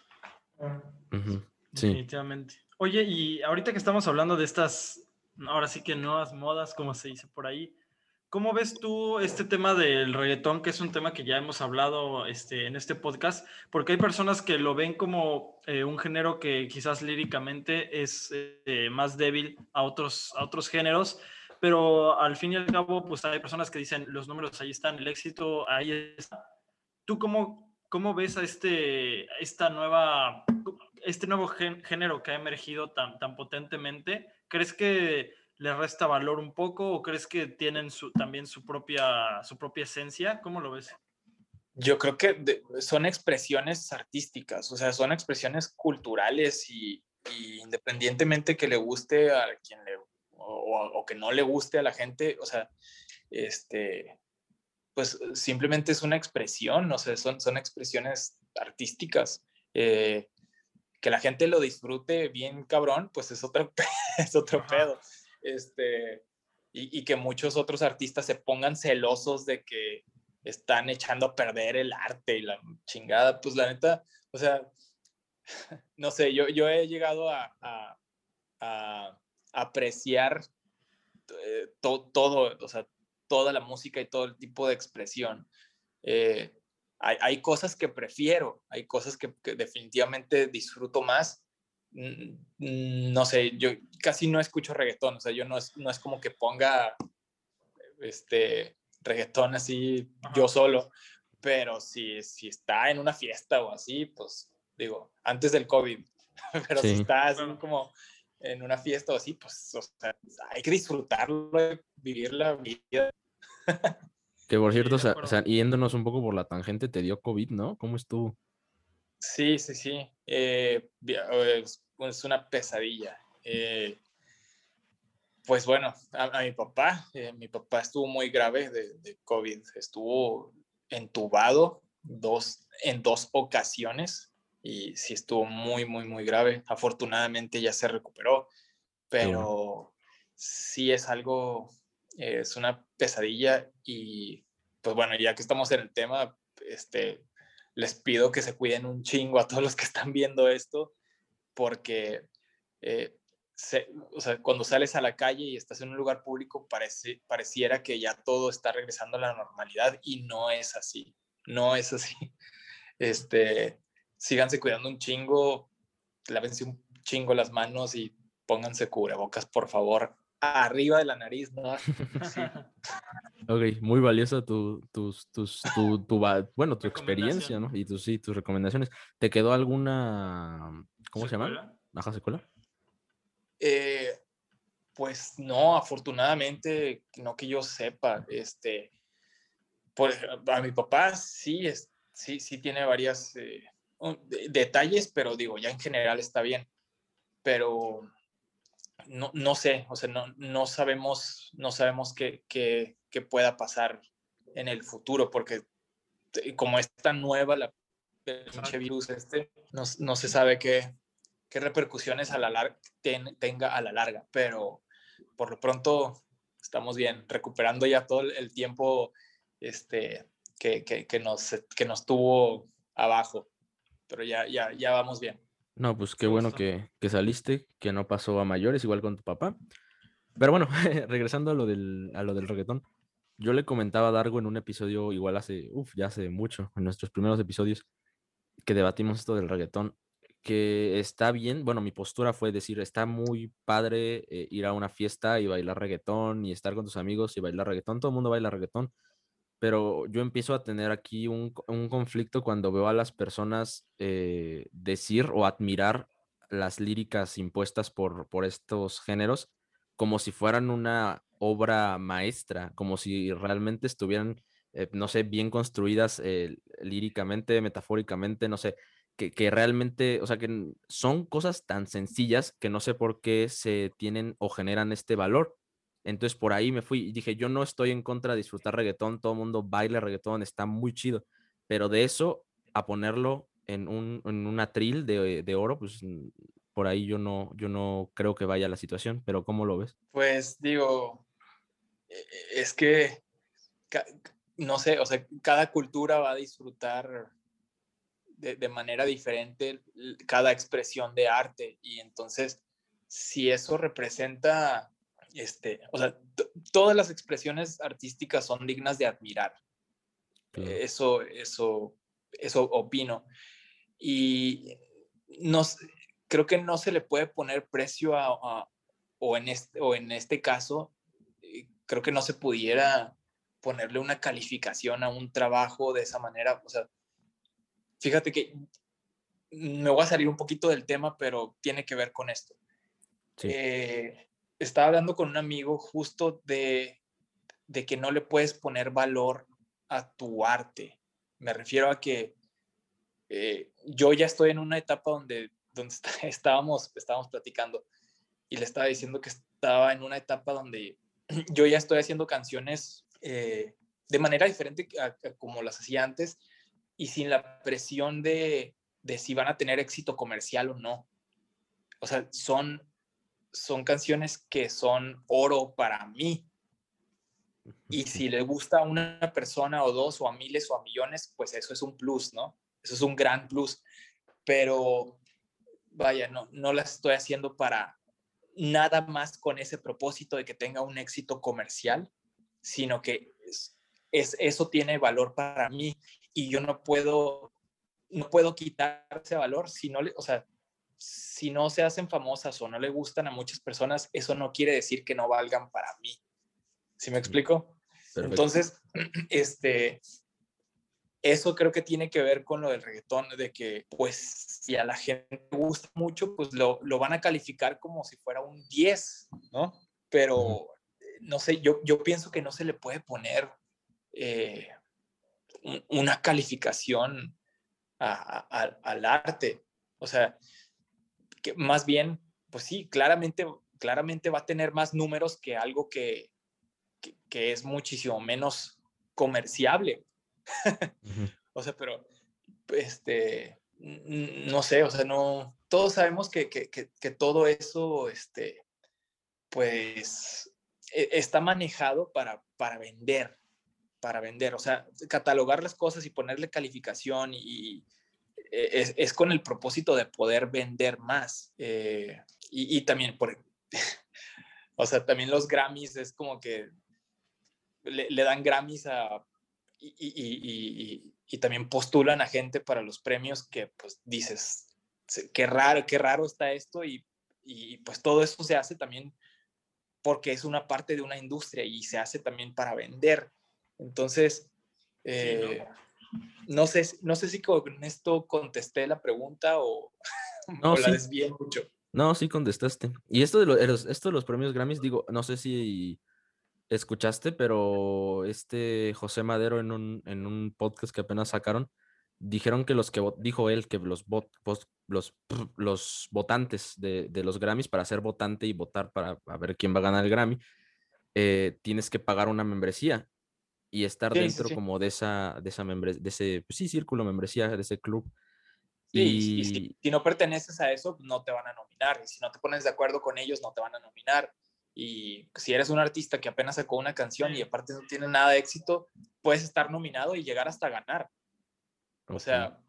Sí. Definitivamente. Oye, y ahorita que estamos hablando de estas, ahora sí que nuevas modas, como se dice por ahí, ¿cómo ves tú este tema del reggaetón, que es un tema que ya hemos hablado este, en este podcast? Porque hay personas que lo ven como eh, un género que quizás líricamente es eh, más débil a otros, a otros géneros, pero al fin y al cabo, pues hay personas que dicen, los números ahí están, el éxito ahí está. ¿Tú cómo, cómo ves a este, esta nueva, este nuevo género que ha emergido tan, tan potentemente? ¿Crees que le resta valor un poco o crees que tienen su, también su propia, su propia esencia? ¿Cómo lo ves? Yo creo que son expresiones artísticas, o sea, son expresiones culturales y, y independientemente que le guste a quien le o, que no le guste a la gente, o sea, este, pues simplemente es una expresión, o sea, son, son expresiones artísticas. Eh, que la gente lo disfrute bien cabrón, pues es otro, es otro pedo. Este, y, y, que muchos otros artistas se pongan celosos de que están echando a perder el arte y la chingada, pues la neta, o sea, no sé, yo, yo he llegado a, a, a apreciar eh, todo, o sea, toda la música y todo el tipo de expresión. Eh, hay, hay, cosas que prefiero, hay cosas que, definitivamente disfruto más. No sé, yo casi no escucho reggaetón, o sea, yo no es, no es como que ponga este reggaetón así yo solo, pero si, si está en una fiesta o así, pues digo, antes del COVID, pero si está así como en una fiesta o así, pues o sea, hay que disfrutarlo, vivir la vida. Que por cierto, o sea, yéndonos un poco por la tangente, te dio COVID, ¿no? ¿Cómo estuvo? Sí, sí, sí. Eh, es, una pesadilla. Eh, pues bueno, a, mi papá, eh, mi papá estuvo muy grave de, de, COVID. Estuvo entubado dos, en dos ocasiones y sí estuvo muy, muy, muy grave. Afortunadamente ya se recuperó, pero sí es algo, es una pesadilla y pues bueno, ya que estamos en el tema, este, les pido que se cuiden un chingo a todos los que están viendo esto, porque eh, o sea, cuando sales a la calle y estás en un lugar público, parece, pareciera que ya todo está regresando a la normalidad y no es así, no es así. Este, síganse cuidando un chingo, lávense un chingo las manos y pónganse cubrebocas, por favor, arriba de la nariz, ¿no? ok, muy valiosa tu, tus, tus, tu, tu, bueno, tu experiencia, ¿no? Y tus, sí, tus recomendaciones. ¿Te quedó alguna, ¿cómo se llama? ¿Baja secuela? Eh, pues no, afortunadamente, no que yo sepa, este, por, a mi papá sí, es, sí, sí tiene varias... Eh, detalles, pero digo, ya en general está bien. Pero no, no sé, o sea, no, no sabemos, no sabemos qué, qué, qué, pueda pasar en el futuro, porque como es tan nueva la pinche virus este, no, no, se sabe qué, qué repercusiones a la larga tenga a la larga, pero por lo pronto estamos bien, recuperando ya todo el tiempo este, que, que, que nos, que nos tuvo abajo pero ya, ya, ya vamos bien. No, pues qué bueno que, que, saliste, que no pasó a mayores, igual con tu papá. Pero bueno, regresando a lo, del, a lo del reggaetón, yo le comentaba a Dargo en un episodio, igual hace, uff, ya hace mucho, en nuestros primeros episodios, que debatimos esto del reggaetón, que está bien, bueno, mi postura fue decir, está muy padre eh, ir a una fiesta y bailar reggaetón y estar con tus amigos y bailar reggaetón, todo el mundo baila reggaetón, pero yo empiezo a tener aquí un, conflicto cuando veo a las personas eh, decir o admirar las líricas impuestas por, por estos géneros como si fueran una obra maestra, como si realmente estuvieran, eh, no sé, bien construidas eh, líricamente, metafóricamente, no sé, que, que, realmente, o sea, que son cosas tan sencillas que no sé por qué se tienen o generan este valor. Entonces por ahí me fui y dije, yo no estoy en contra de disfrutar reggaetón, todo el mundo baila reggaetón, está muy chido, pero de eso a ponerlo en un, en un atril de, de, oro, pues por ahí yo no, yo no creo que vaya la situación, pero ¿cómo lo ves? Pues digo, e, e, es que no sé, o sea, cada cultura va a disfrutar de, manera diferente cada expresión de arte y entonces si eso representa, este, o sea, todas las expresiones artísticas son dignas de admirar. Eso, eso, eso opino. Y nos, creo que no se le puede poner precio a, o, en este, o en este caso, eh, creo que no se pudiera ponerle una calificación a un trabajo de esa manera. O sea, fíjate que me voy a salir un poquito del tema, pero tiene que ver con esto. Eh, estaba hablando con un amigo justo de, de que no le puedes poner valor a tu arte. Me refiero a que eh, yo ya estoy en una etapa donde, donde estábamos, estábamos platicando y le estaba diciendo que estaba en una etapa donde yo ya estoy haciendo canciones eh, de manera diferente a, como las hacía antes y sin la presión de, de, si van a tener éxito comercial o no. O sea, son, son canciones que son oro para mí. Y si le gusta a una persona o dos o a miles o a millones, pues eso es un plus, ¿no? Eso es un gran plus. Pero vaya, no, no las estoy haciendo para nada más con ese propósito de que tenga un éxito comercial, sino que es, eso tiene valor para mí y yo no puedo, no puedo quitar ese valor si no, le, o sea, si no se hacen famosas o no le gustan a muchas personas, eso no quiere decir que no valgan para mí. ¿Sí me explico? Entonces, este, eso creo que tiene que ver con lo del reggaetón, de que pues si a la gente gusta mucho, pues lo, lo van a calificar como si fuera un 10, ¿no? Pero no sé, yo, yo pienso que no se le puede poner eh, una calificación al arte. O sea, que más bien, pues sí, claramente, claramente va a tener más números que algo que, que, es muchísimo menos comerciable. o sea, pero, este, no sé, o sea, no, todos sabemos que, que, que todo eso, este, pues e, está manejado para, para vender, para vender, o sea, catalogar las cosas y ponerle calificación y, e, es, con el propósito de poder vender más. Eh, y, también, por, o sea, también los Grammys es como que le, dan Grammys a, y, y, también postulan a gente para los premios que pues dices, qué raro, qué raro está esto y, y pues todo eso se hace también porque es una parte de una industria y se hace también para vender. Entonces, eh, ¿no? Sé, no sé si con esto contesté la pregunta o, no, la desvié mucho. No, sí contestaste. Y esto de, los, esto de los premios Grammys, digo, no sé si escuchaste, pero este José Madero en un, en un podcast que apenas sacaron, dijeron que los que dijo él que los los, los votantes de, los Grammys para ser votante y votar para ver quién va a ganar el Grammy eh, tienes que pagar una membresía y estar dentro como de esa de esa de ese pues sí círculo membresía de ese club y, si, no perteneces a eso no te van a nominar y si no te pones de acuerdo con ellos no te van a nominar y si eres un artista que apenas sacó una canción y aparte no tiene nada de éxito puedes estar nominado y llegar hasta ganar. O sea,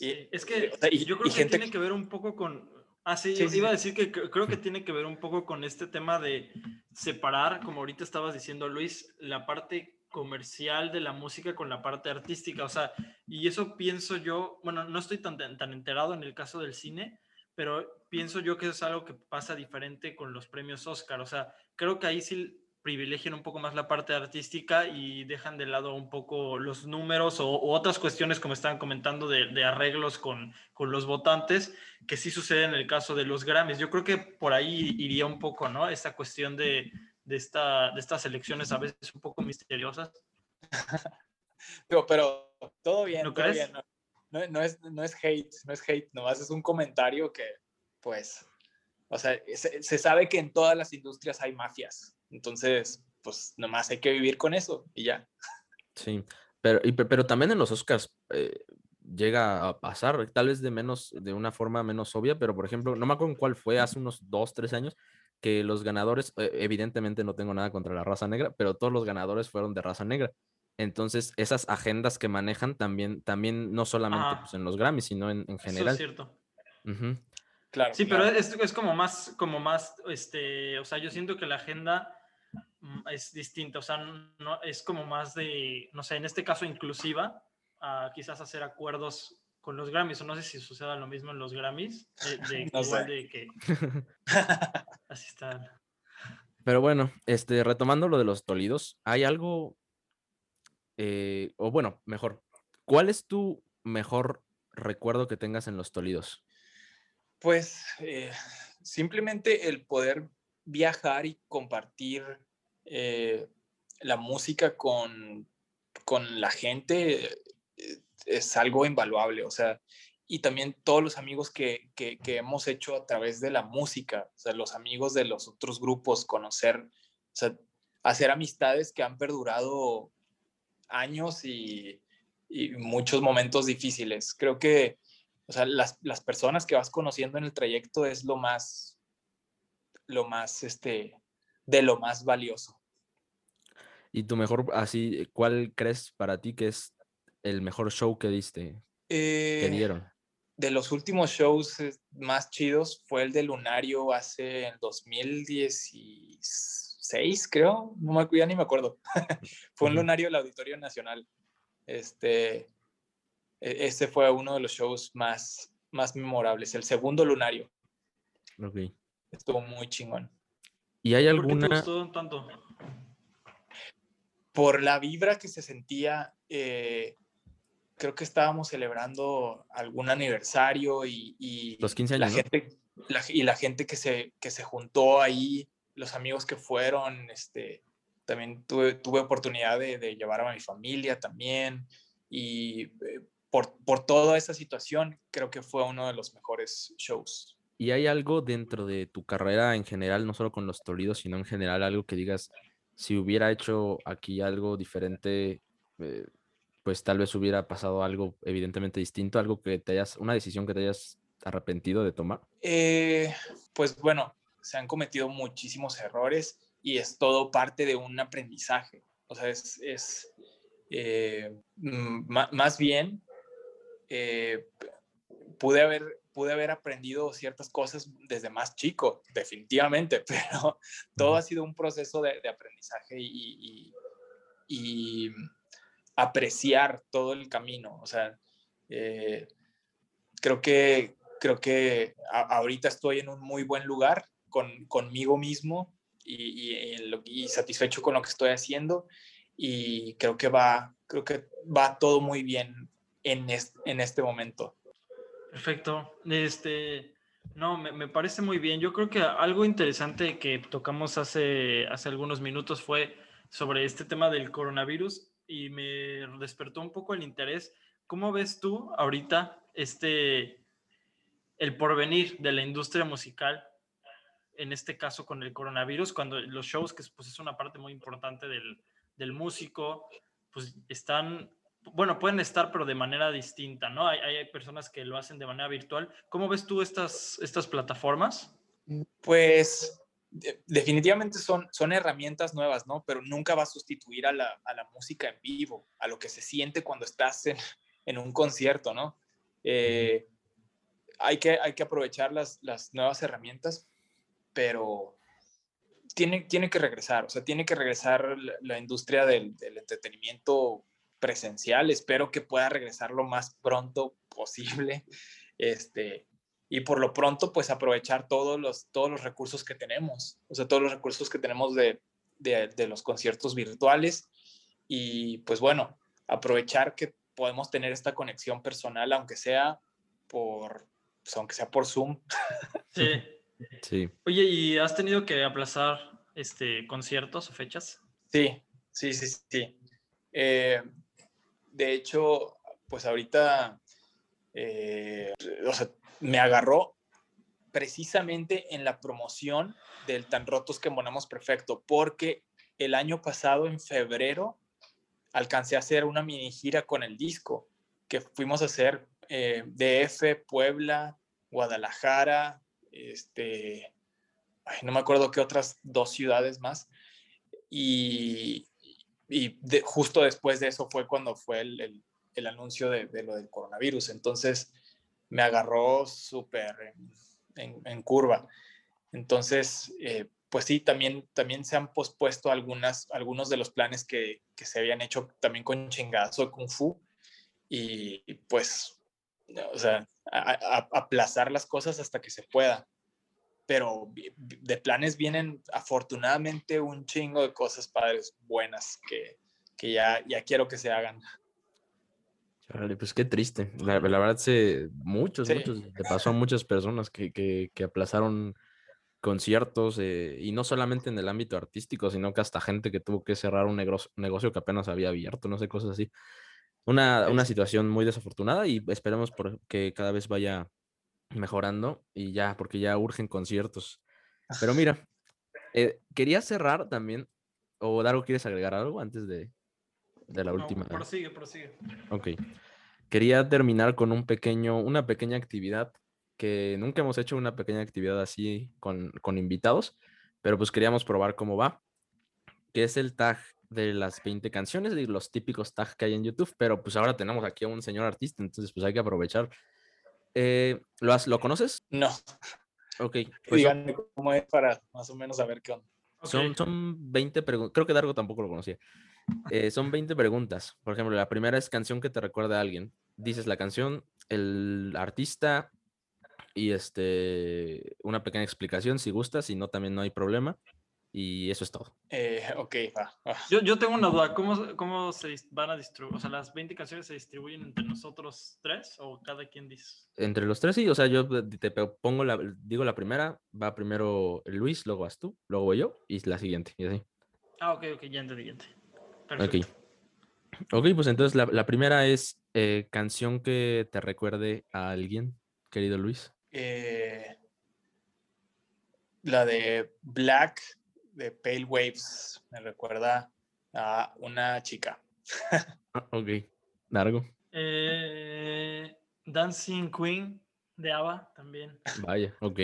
es que yo creo que tiene que ver un poco con... Ah, sí, iba a decir que creo que tiene que ver un poco con este tema de separar, como ahorita estabas diciendo Luis, la parte comercial de la música con la parte artística. O sea, y eso pienso yo, bueno, no estoy tan, tan enterado en el caso del cine, pero pienso yo que es algo que pasa diferente con los premios Oscar. O sea, creo que ahí sí privilegian un poco más la parte artística y dejan de lado un poco los números o, otras cuestiones, como estaban comentando, de, arreglos con, con, los votantes, que sí sucede en el caso de los Grammys. Yo creo que por ahí iría un poco, ¿no? Esta cuestión de, de, esta, de estas elecciones a veces un poco misteriosas. pero, pero todo bien, ¿No todo bien. No, no, es, no es hate, no es hate, nomás es un comentario que, pues, o sea, se, se sabe que en todas las industrias hay mafias entonces, pues nomás hay que vivir con eso y ya. Sí, pero, pero también en los Oscars eh, llega a pasar, tal vez de menos, de una forma menos obvia, pero por ejemplo, no me acuerdo cuál fue, hace unos dos, tres años, que los ganadores, eh, evidentemente no tengo nada contra la raza negra, pero todos los ganadores fueron de raza negra. Entonces, esas agendas que manejan también, también no solamente pues, en los Grammys, sino en, en general. Eso es cierto. Claro. Sí, pero es, es, como más, como más, este, o sea, yo siento que la agenda mm, es distinta, o sea, no, es como más de, no sé, en este caso inclusiva, a quizás hacer acuerdos con los Grammys, o no sé si suceda lo mismo en los Grammys, de, igual de que... Así está. Pero bueno, este, retomando lo de los Tolidos, ¿hay algo, eh, o bueno, mejor, ¿cuál es tu mejor recuerdo que tengas en los Tolidos? Pues eh, simplemente el poder viajar y compartir eh, la música con, con la gente es algo invaluable, o sea, y también todos los amigos que, que, hemos hecho a través de la música, o sea, los amigos de los otros grupos, conocer, o sea, hacer amistades que han perdurado años y, y muchos momentos difíciles. Creo que, o sea, las, las, personas que vas conociendo en el trayecto es lo más, lo más, este, de lo más valioso. Y tu mejor, así, ¿cuál crees para ti que es el mejor show que diste? que eh, dieron de los últimos shows más chidos fue el de Lunario hace en 2016, creo, no me ya ni me acuerdo. fue un Lunario del Auditorio Nacional. Este, e, ese fue uno de los shows más, más memorables, el segundo Lunario. Ok. Estuvo muy chingón. ¿Y hay alguna... ¿Por qué te gustó tanto? Por la vibra que se sentía, eh, creo que estábamos celebrando algún aniversario y, los 15 años, la gente y la gente que se, que se juntó ahí, los amigos que fueron, este, también tuve, tuve oportunidad de, llevar a mi familia también y eh, por, por toda esa situación creo que fue uno de los mejores shows. ¿Y hay algo dentro de tu carrera en general, no solo con los Tolidos, sino en general algo que digas, si hubiera hecho aquí algo diferente, eh, pues tal vez hubiera pasado algo evidentemente distinto, algo que te hayas, una decisión que te hayas arrepentido de tomar? Eh, pues bueno, se han cometido muchísimos errores y es todo parte de un aprendizaje. O sea, es, es eh, más bien, eh, pude, haber, pude haber aprendido ciertas cosas desde más chico, definitivamente, pero todo ha sido un proceso de, aprendizaje y, y apreciar todo el camino. O sea, eh, creo que, creo que ahorita estoy en un muy buen lugar con, conmigo mismo y, y, satisfecho con lo que estoy haciendo y creo que va, creo que va todo muy bien en, en este momento. Perfecto. Este, no, me, me, parece muy bien. Yo creo que algo interesante que tocamos hace, hace algunos minutos fue sobre este tema del coronavirus y me despertó un poco el interés. ¿Cómo ves tú ahorita este, el porvenir de la industria musical, en este caso con el coronavirus, cuando los shows, que pues, es una parte muy importante del, del músico, pues están, bueno, pueden estar, pero de manera distinta, ¿no? Hay, hay personas que lo hacen de manera virtual. ¿Cómo ves tú estas, estas plataformas? Pues definitivamente son, son herramientas nuevas, ¿no? Pero nunca va a sustituir a la, a la música en vivo, a lo que se siente cuando estás en, en un concierto, ¿no? Eh, hay, que, hay que aprovechar las, las nuevas herramientas, pero tiene, tiene que regresar, o sea, tiene que regresar la, industria del, del, entretenimiento presencial. Espero que pueda regresar lo más pronto posible. Este, y por lo pronto pues aprovechar todos los, todos los recursos que tenemos, o sea, todos los recursos que tenemos de, de, los conciertos virtuales y pues bueno, aprovechar que podemos tener esta conexión personal, aunque sea por, pues, aunque sea por Zoom. Sí. sí. Oye, ¿y has tenido que aplazar este, conciertos o fechas? Sí, sí, sí, sí. Eh, de hecho, pues ahorita, eh, o sea, me agarró precisamente en la promoción del Tan Rotos que Monamos Perfecto, porque el año pasado, en febrero, alcancé a hacer una mini gira con el disco, que fuimos a hacer eh, DF, Puebla, Guadalajara, este, no me acuerdo qué otras dos ciudades más. Y justo después de eso fue cuando fue el, el, anuncio de, de, lo del coronavirus. Entonces me agarró súper en, curva. Entonces, eh, pues sí, también, también se han pospuesto algunas, algunos de los planes que, que se habían hecho también con chingazo de Kung Fu. Y, pues, o sea, aplazar las cosas hasta que se pueda. Pero de planes vienen afortunadamente un chingo de cosas padres buenas que, que ya, ya quiero que se hagan. Pues qué triste. La, verdad, se, muchos, muchos, le pasó a muchas personas que, que, que aplazaron conciertos eh, y no solamente en el ámbito artístico, sino que hasta gente que tuvo que cerrar un negocio, que apenas había abierto, no sé, cosas así. Una, una situación muy desafortunada y esperemos por que cada vez vaya mejorando y ya, porque ya urgen conciertos. Pero mira, eh, quería cerrar también, o Dago, ¿quieres agregar algo antes de, de la última? No, prosigue, prosigue. Ok. Quería terminar con un pequeño, una pequeña actividad que nunca hemos hecho una pequeña actividad así con, con invitados, pero pues queríamos probar cómo va, que es el tag de las 20 canciones y los típicos tags que hay en YouTube, pero pues ahora tenemos aquí a un señor artista, entonces pues hay que aprovechar. Eh, ¿lo, has, ¿Lo conoces? No. Ok. Pues Díganme cómo es para más o menos saber qué onda. Son, son 20 preguntas, creo que Dargo tampoco lo conocía. Eh, son 20 preguntas. Por ejemplo, la primera es canción que te recuerda a alguien. Dices la canción, el artista, y este, una pequeña explicación si gusta, si no, también no hay problema. Y eso es todo. Eh, ok, va. Yo, yo, tengo una duda. ¿Cómo, ¿Cómo se van a distribuir? O sea, ¿las 20 canciones se distribuyen entre nosotros tres o cada quien dice? Entre los tres, sí. O sea, yo te pongo la, digo la primera, va primero Luis, luego vas tú, luego voy yo y la siguiente. Y así. Ah, ok, ok, ya entendí. Perfecto. Ok, pues entonces la, la primera es eh, canción que te recuerde a alguien, querido Luis. Eh, la de Black de Pale Waves me recuerda a una chica. Ah, ok, largo. Eh, Dancing Queen de Ava también. Vaya, ok.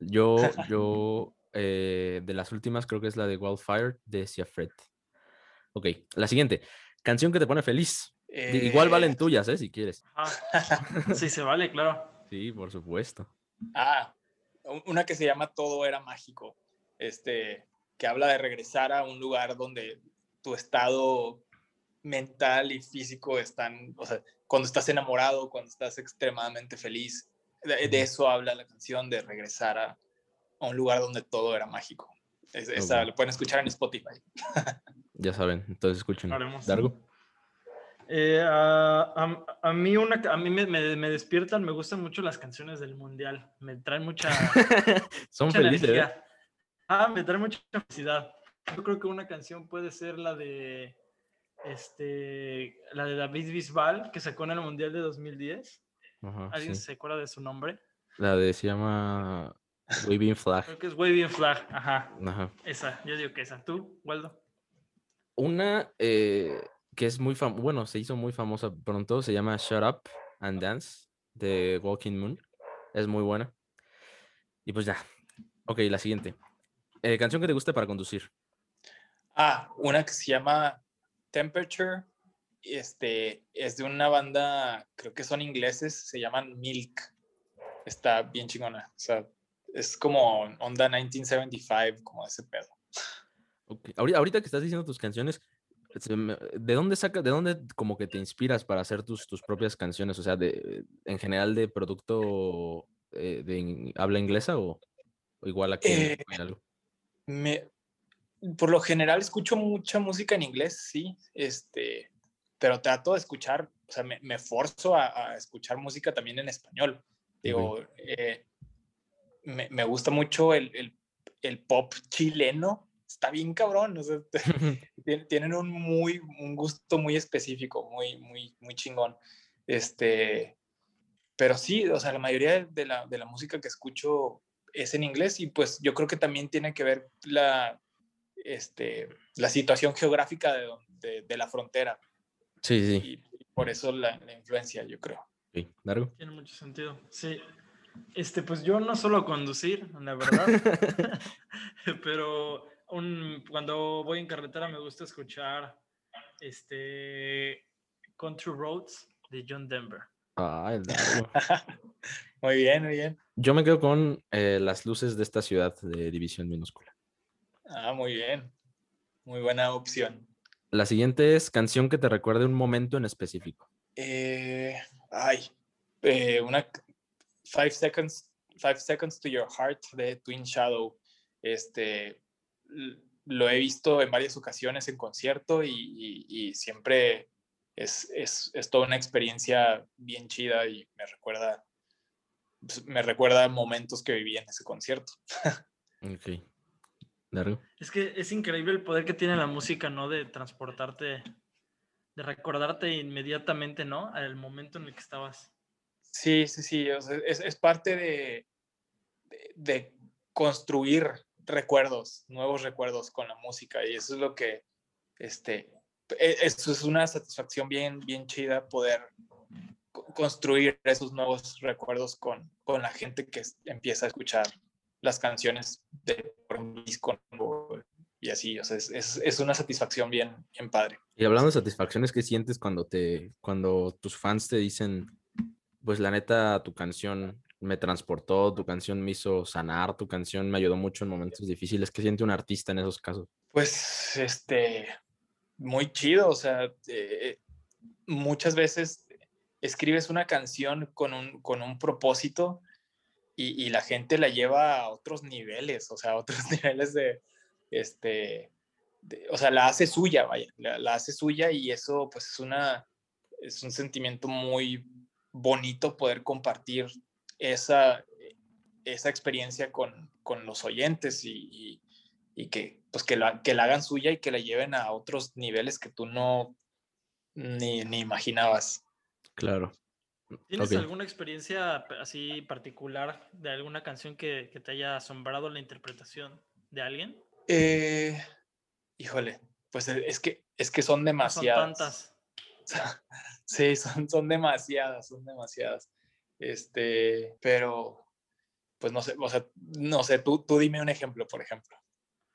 Yo, yo, eh, de las últimas creo que es la de Wildfire de Fred. Ok, la siguiente. Canción que te pone feliz. Igual valen tuyas, ¿eh? Si quieres. Sí, se vale, claro. Sí, por supuesto. Ah, una que se llama Todo era mágico, este, que habla de regresar a un lugar donde tu estado mental y físico están, o sea, cuando estás enamorado, cuando estás extremadamente feliz, de, eso habla la canción, de regresar a, un lugar donde todo era mágico. esa lo pueden escuchar en Spotify. ya saben, entonces escuchen. Dargo. Eh, a, a, mí, una, a mí me, me, despiertan, me gustan mucho las canciones del mundial. Me traen mucha. Son felices. ¿eh? Ah, me traen mucha felicidad. Yo creo que una canción puede ser la de. Este, la de David Bisbal, que sacó en el mundial de 2010. ¿Alguien se acuerda de su nombre? La de se llama Waving Flag. Creo que es Waving Flag, ajá. ajá. Esa, yo digo que esa. ¿Tú, Waldo? Una. Eh que es muy famosa, bueno, se hizo muy famosa pronto, se llama Shut Up and Dance de Walking Moon. Es muy buena. Y pues ya. Ok, la siguiente. Eh, canción que te guste para conducir. Ah, una que se llama Temperature. Este es de una banda, creo que son ingleses, se llaman Milk. Está bien chingona. O sea, es como onda 1975, como ese pedo. Okay. Ahorita que estás diciendo tus canciones, ¿De dónde sacas, de dónde como que te inspiras para hacer tus, tus propias canciones? O sea, de, en general de producto eh, de habla inglesa o, igual aquí eh, Me, por lo general escucho mucha música en inglés, sí, este, pero trato de escuchar, o sea, me, me forzo a, escuchar música también en español. Digo, eh, me, me, gusta mucho el, el, el pop chileno, está bien cabrón, o sea, tienen un muy, un gusto muy específico, muy, muy, muy chingón. Este, pero sí, o sea, la mayoría de la, de la música que escucho es en inglés y pues yo creo que también tiene que ver la, este, la situación geográfica de, de, la frontera. Sí, sí. Y, por eso la, la, influencia, yo creo. Sí, largo. Tiene mucho sentido. Sí. Este, pues yo no solo conducir, la verdad, pero un, cuando voy en carretera me gusta escuchar este Country Roads de John Denver. Ah, el muy bien, muy bien. Yo me quedo con eh, las luces de esta ciudad de división minúscula. Ah, muy bien. Muy buena opción. La siguiente es canción que te recuerde un momento en específico. Eh, ay, eh, una Five Seconds, Five Seconds to Your Heart de Twin Shadow. Este, lo he visto en varias ocasiones en concierto y, y- y siempre es, es, es toda una experiencia bien chida y me recuerda, pues, me recuerda momentos que viví en ese concierto. Ok. Dargo. Es que es increíble el poder que tiene la música, ¿no? De transportarte, de recordarte inmediatamente, ¿no? Al momento en el que estabas. Sí, sí, sí, o sea, es, es parte de, de, de construir recuerdos, nuevos recuerdos con la música y eso es lo que, este, e- eso es una satisfacción bien, bien chida poder co- construir esos nuevos recuerdos con, con la gente que empieza a escuchar las canciones de disco y así, o sea, es, es, es una satisfacción bien, bien padre. Y hablando de satisfacciones, ¿qué sientes cuando te, cuando tus fans te dicen, pues la neta, tu canción me transportó, tu canción me hizo sanar, tu canción me ayudó mucho en momentos difíciles? ¿Qué siente un artista en esos casos? Pues, este, muy chido, o sea, eh, muchas veces escribes una canción con un, con un propósito y, y la gente la lleva a otros niveles, o sea, a otros niveles de, este, de- o sea, la hace suya, vaya, la, la hace suya y eso, pues, es una, es un sentimiento muy bonito poder compartir esa, esa experiencia con, con los oyentes y, y- y que, pues, que, la, que la hagan suya y que la lleven a otros niveles que tú no ni, ni imaginabas. Claro. ¿Tienes alguna experiencia así particular de alguna canción que, que te haya asombrado la interpretación de alguien? Eh, híjole, pues e- es que, es que son No son demasiadas. tantas. Sí, son, son demasiadas, son demasiadas. Este, pero, pues no sé, o sea, no sé, tú, tú dime un ejemplo, por ejemplo.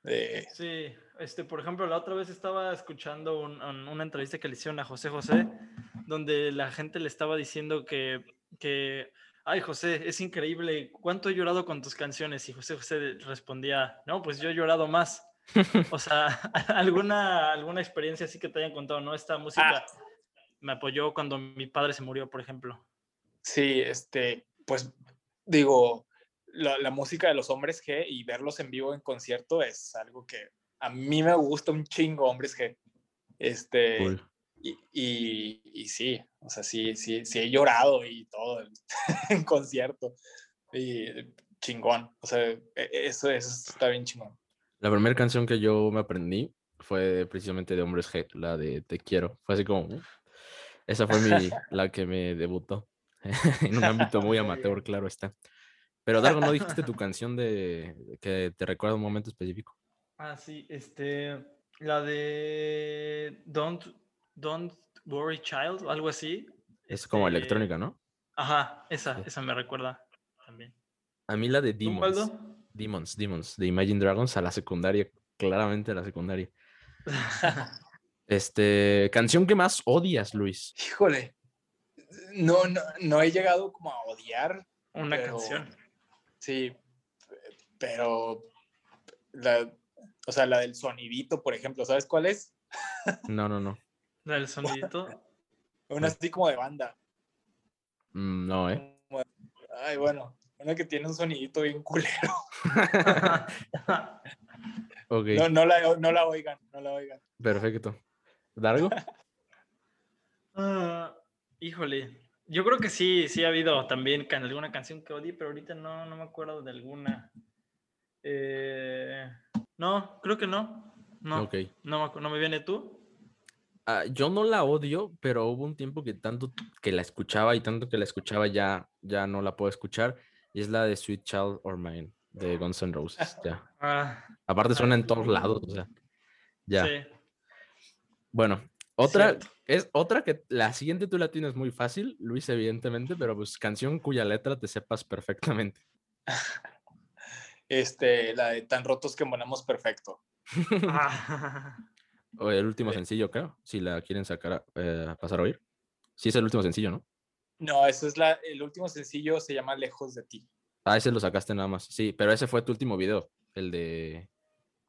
De, Sí, este, por ejemplo, la otra vez estaba escuchando un- un- una entrevista que le hicieron a José José, donde la gente le estaba diciendo que, que, ay José, es increíble, ¿cuánto he llorado con tus canciones? Y José José respondía, no, pues yo he llorado más. O sea, alguna, alguna experiencia así que te hayan contado, ¿no? Esta música me apoyó cuando mi padre se murió, por ejemplo. Sí, este, pues digo, la, la música de los hombres G y verlos en vivo en concierto es algo que a mí me gusta un chingo, hombres G. Este, Cool. y, y, y sí, o sea, sí, sí, sí he llorado y todo en, concierto. Y chingón, o sea, e- eso, eso está bien chingón. La primera canción que yo me aprendí fue precisamente de Hombres G, la de Te quiero. Fue así como, esa fue mi, la que me debutó. en un ámbito muy amateur, claro está. Pero Dargo, ¿no dijiste tu canción de que te recuerda un momento específico? Ah, sí, este, la de Don't, Don't Worry Child, o algo así. Es como este, electrónica, ¿no? Ajá, esa, Sí. esa me recuerda también. A mí la de ¿Tú, Demons. Demons, Demons, de Imagine Dragons a la secundaria, claramente a la secundaria. Este, canción que más odias, Luis. Híjole, no, no, no he llegado como a odiar, Una Pero- canción. sí, pero la, o sea, la del sonidito, por ejemplo, ¿sabes cuál es? No, no, no. La del sonidito. Una así como de banda. Mm, No, ¿eh? Ay, bueno, una que tiene un sonidito bien culero. Ok, No, no, la, no la oigan, no la oigan. perfecto. ¿Dargo? Ah, híjole, yo creo que sí, sí ha habido también can- alguna canción que odié, pero ahorita no, no me acuerdo de alguna. Eh, no, creo que no. No, no, me acu- no me viene tú. Ah, yo no la odio, pero hubo un tiempo que tanto que la escuchaba y tanto que la escuchaba ya, ya no la puedo escuchar. Y es la de Sweet Child or Mine, de Guns N' Roses. Ya. Ah, Aparte Ah, suena en sí. todos lados, o sea. Ya. sí. Bueno, otra cierto. es otra que la siguiente tú la tienes muy fácil, Luis, evidentemente, pero pues canción cuya letra te sepas perfectamente. Este, la de tan rotos que molamos perfecto. Ah, o el último sencillo, creo, si la quieren sacar a, eh, a pasar a oír. Sí, es el último sencillo, ¿no? No, eso es la, el último sencillo, se llama Lejos de ti. Ah, ese lo sacaste nada más. Sí, pero ese fue tu último video, el de.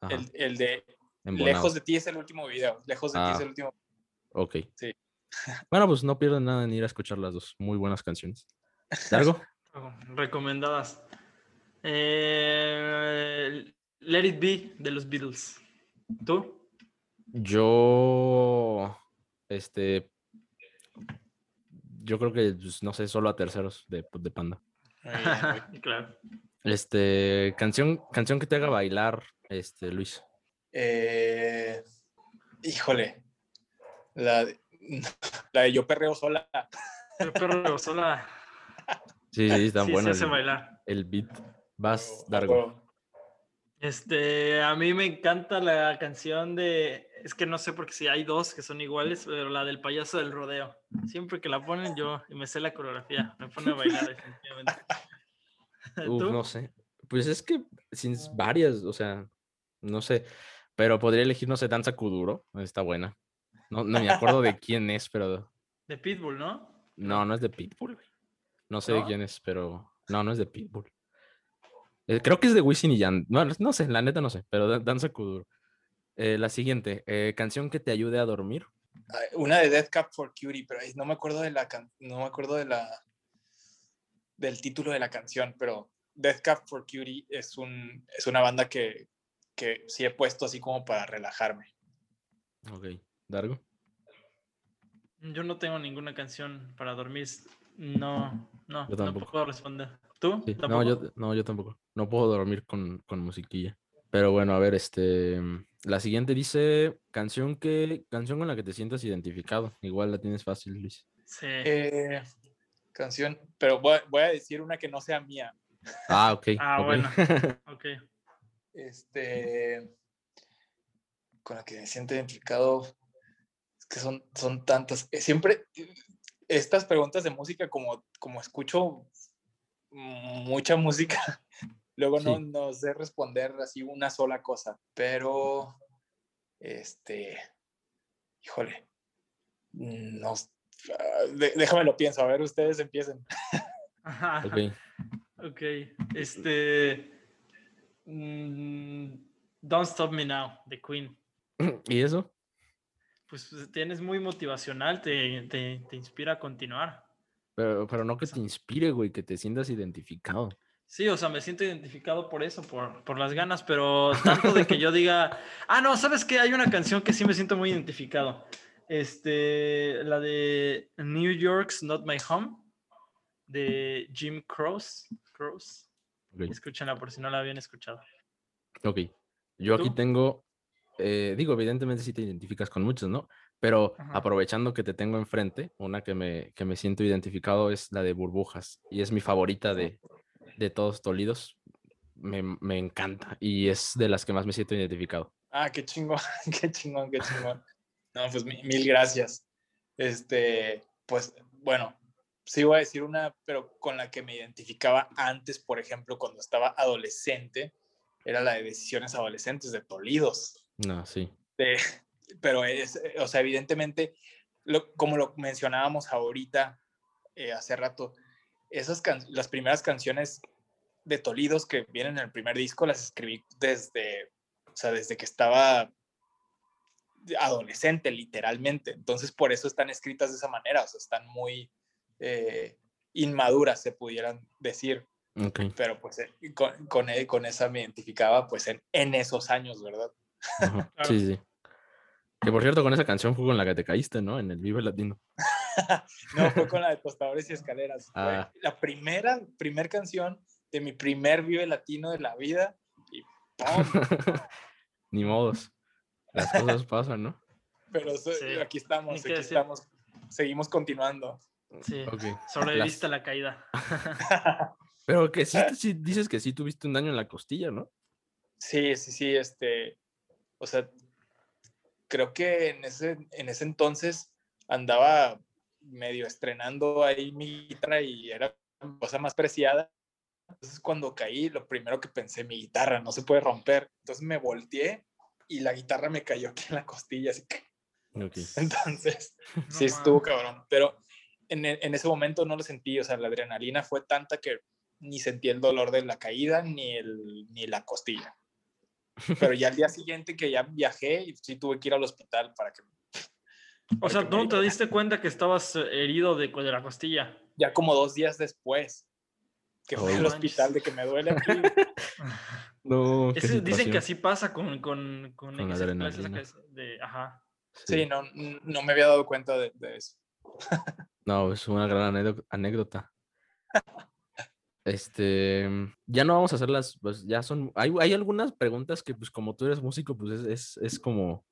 El, el de Embonado. Lejos de ti es el último video. Lejos de ti Ah. es el último. Ok. Sí. Bueno, pues no pierden nada en ir a escuchar las dos. Muy buenas canciones. ¿Largo? Recomendadas. Eh, Let It Be de los Beatles. ¿Tú? Yo. Este. Yo creo que, pues, no sé, solo a terceros de, de Panda. Bien. claro. Este. Canción, canción que te haga bailar, este, Luis. Eh, híjole. La, de- la de Yo Perreo Sola. El perro sola. Sí, sí, están sí, se buenas. hace el- bailar. El beat. Vas, Dargo. Este, a mí me encanta la canción de, es que no sé porque si hay dos que son iguales, pero la del payaso del rodeo. Siempre que la ponen yo y me sé la coreografía, me pone a bailar definitivamente. Uf, ¿Tú? no sé. Pues es que sin varias, o sea, no sé. Pero podría elegir, no sé, Danza Kuduro. Está buena. No, no me acuerdo de quién es, pero. De Pitbull, ¿no? No, no es de Pitbull, güey. No sé de quién es, pero. No, no es de Pitbull. Eh, creo que es de Wisin y Yandel. No, no sé, la neta no sé, pero da- Danza Kuduro. Eh, la siguiente, eh, canción que te ayude a dormir. Una de Death Cap for Cutie, pero no me acuerdo de la can- no me acuerdo de la del título de la canción, pero Death Cap for Cutie es un es una banda que, que sí he puesto así como para relajarme. Ok, Dargo. Yo no tengo ninguna canción para dormir. No, no, Yo no tampoco. puedo responder. ¿Tú? Sí, No, ¿Tampoco? yo, no, yo tampoco. No puedo dormir con, con musiquilla. Pero bueno, a ver, este. La siguiente dice canción que. Canción con la que te sientas identificado. Igual la tienes fácil, Luis. Sí. Eh, canción, pero voy, a- voy a decir una que no sea mía. Ah, ok. Ah, bueno. Ok. Este con la que me siento identificado que son, son tantas. Eh, Siempre eh, estas preguntas de música, como, como escucho mucha música, luego no, Sí. no sé responder así una sola cosa, pero este, híjole, no, ah, déjame lo pienso, a ver, ustedes empiecen. Ajá. Ok. Ok, este. mm, Don't Stop Me Now, de Queen. ¿Y eso? Pues pues, tienes muy motivacional, te, te, te inspira a continuar. Pero, pero no que te inspire, güey, que te sientas identificado. Sí, o sea, me siento identificado por eso, por, por las ganas, pero tanto de que yo diga, ah, no, ¿sabes qué? Hay una canción que sí me siento muy identificado. Este, la de New York's Not My Home, de Jim Croce. Croce. Ok. Escúchenla por si no la habían escuchado. Ok. Yo aquí tengo. Eh, digo, evidentemente sí te identificas con muchos, ¿no? Pero Ajá. aprovechando que te tengo enfrente, una que me, que me siento identificado es la de Burbujas. Y es mi favorita de, de todos Tolidos. Me, me encanta. Y es de las que más me siento identificado. Ah, qué chingón, qué chingón, qué chingón. No, pues mi- mil gracias. Este, pues bueno, sí voy a decir una, pero con la que me identificaba antes, por ejemplo, cuando estaba adolescente, era la de Decisiones Adolescentes de Tolidos. No, sí. De- pero es, eh, o sea, evidentemente, lo- como lo mencionábamos ahorita, eh, hace rato, esas can- las primeras canciones de Tolidos que vienen en el primer disco las escribí desde, o sea, desde que estaba adolescente, literalmente. Entonces, por eso están escritas de esa manera, o sea, están muy eh, inmaduras, se pudieran decir, pero pues eh, con, con, con esa me identificaba pues en, en esos años, ¿verdad? Claro. Sí, sí. Que por cierto, con esa canción fue con la que te caíste, ¿no? En el Vive Latino. No, fue con la de Tostadores y Escaleras. Ah. la primera, primer canción de mi primer Vive Latino de la vida y ¡pum! Ni modos. Las cosas pasan, ¿no? Pero so- Sí, aquí estamos, aquí decir. estamos, seguimos continuando. Sí, Ok. sobreviviste a la caída. Pero que sí, sí dices que sí tuviste un daño en la costilla, ¿no? Sí, sí, sí, este, o sea, creo que en ese, en ese entonces andaba medio estrenando ahí mi guitarra y era la cosa más preciada. Entonces cuando caí, lo primero que pensé, mi guitarra no se puede romper. Entonces me volteé y la guitarra me cayó aquí en la costilla, así que... Entonces, No sí estuvo cabrón, pero en, e- en ese momento no lo sentí, o sea, la adrenalina fue tanta que ni sentí el dolor de la caída ni, el, ni la costilla. Pero ya al día siguiente que ya viajé, y sí tuve que ir al hospital para que... O sea, ¿tú no te diste cuenta que estabas eh, herido de, de la costilla? Ya como dos días después que fui Oh. al Manches. hospital de que me duele aquí. No, Ese- dicen que así pasa con, con, con, Con la ese- clases adrenalina. que- de, ajá. Sí, no, no me había dado cuenta de, de eso. No, es una gran anécdo- anécdota. Este, ya no vamos a hacer las, pues ya son, hay, hay algunas preguntas que pues como tú eres músico, pues es, es, es como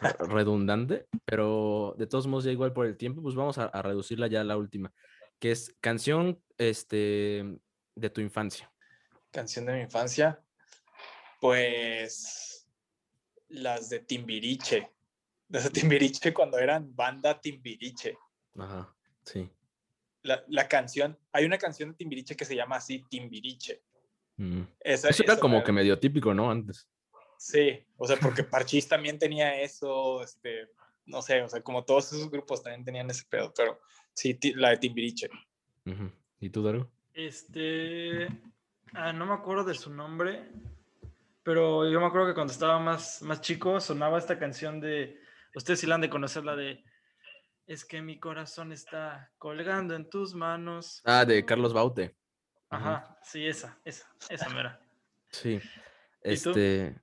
re- redundante, pero de todos modos ya igual por el tiempo, pues vamos a, a reducirla ya a la última, que es canción, este, de tu infancia. Canción de mi infancia, pues las de Timbiriche. Las de Timbiriche cuando eran banda Timbiriche. Ajá, sí. La, la canción, hay una canción de Timbiriche que se llama así, Timbiriche. mm. Esa, Eso era esa como me- que medio típico, ¿no? Antes. Sí, o sea, porque Parchís también tenía eso, este, no sé, o sea, como todos esos grupos también tenían ese pedo, pero sí, la de Timbiriche. ¿Y tú, Daru? Este. ah, no me acuerdo de su nombre. Pero yo me acuerdo que cuando estaba más, más chico sonaba esta canción de. Ustedes sí la han de conocer, la de. Es que mi corazón está colgando en tus manos. Ah, de Carlos Baute. Ajá. Ajá, sí, esa, esa, esa mera. Sí. Este,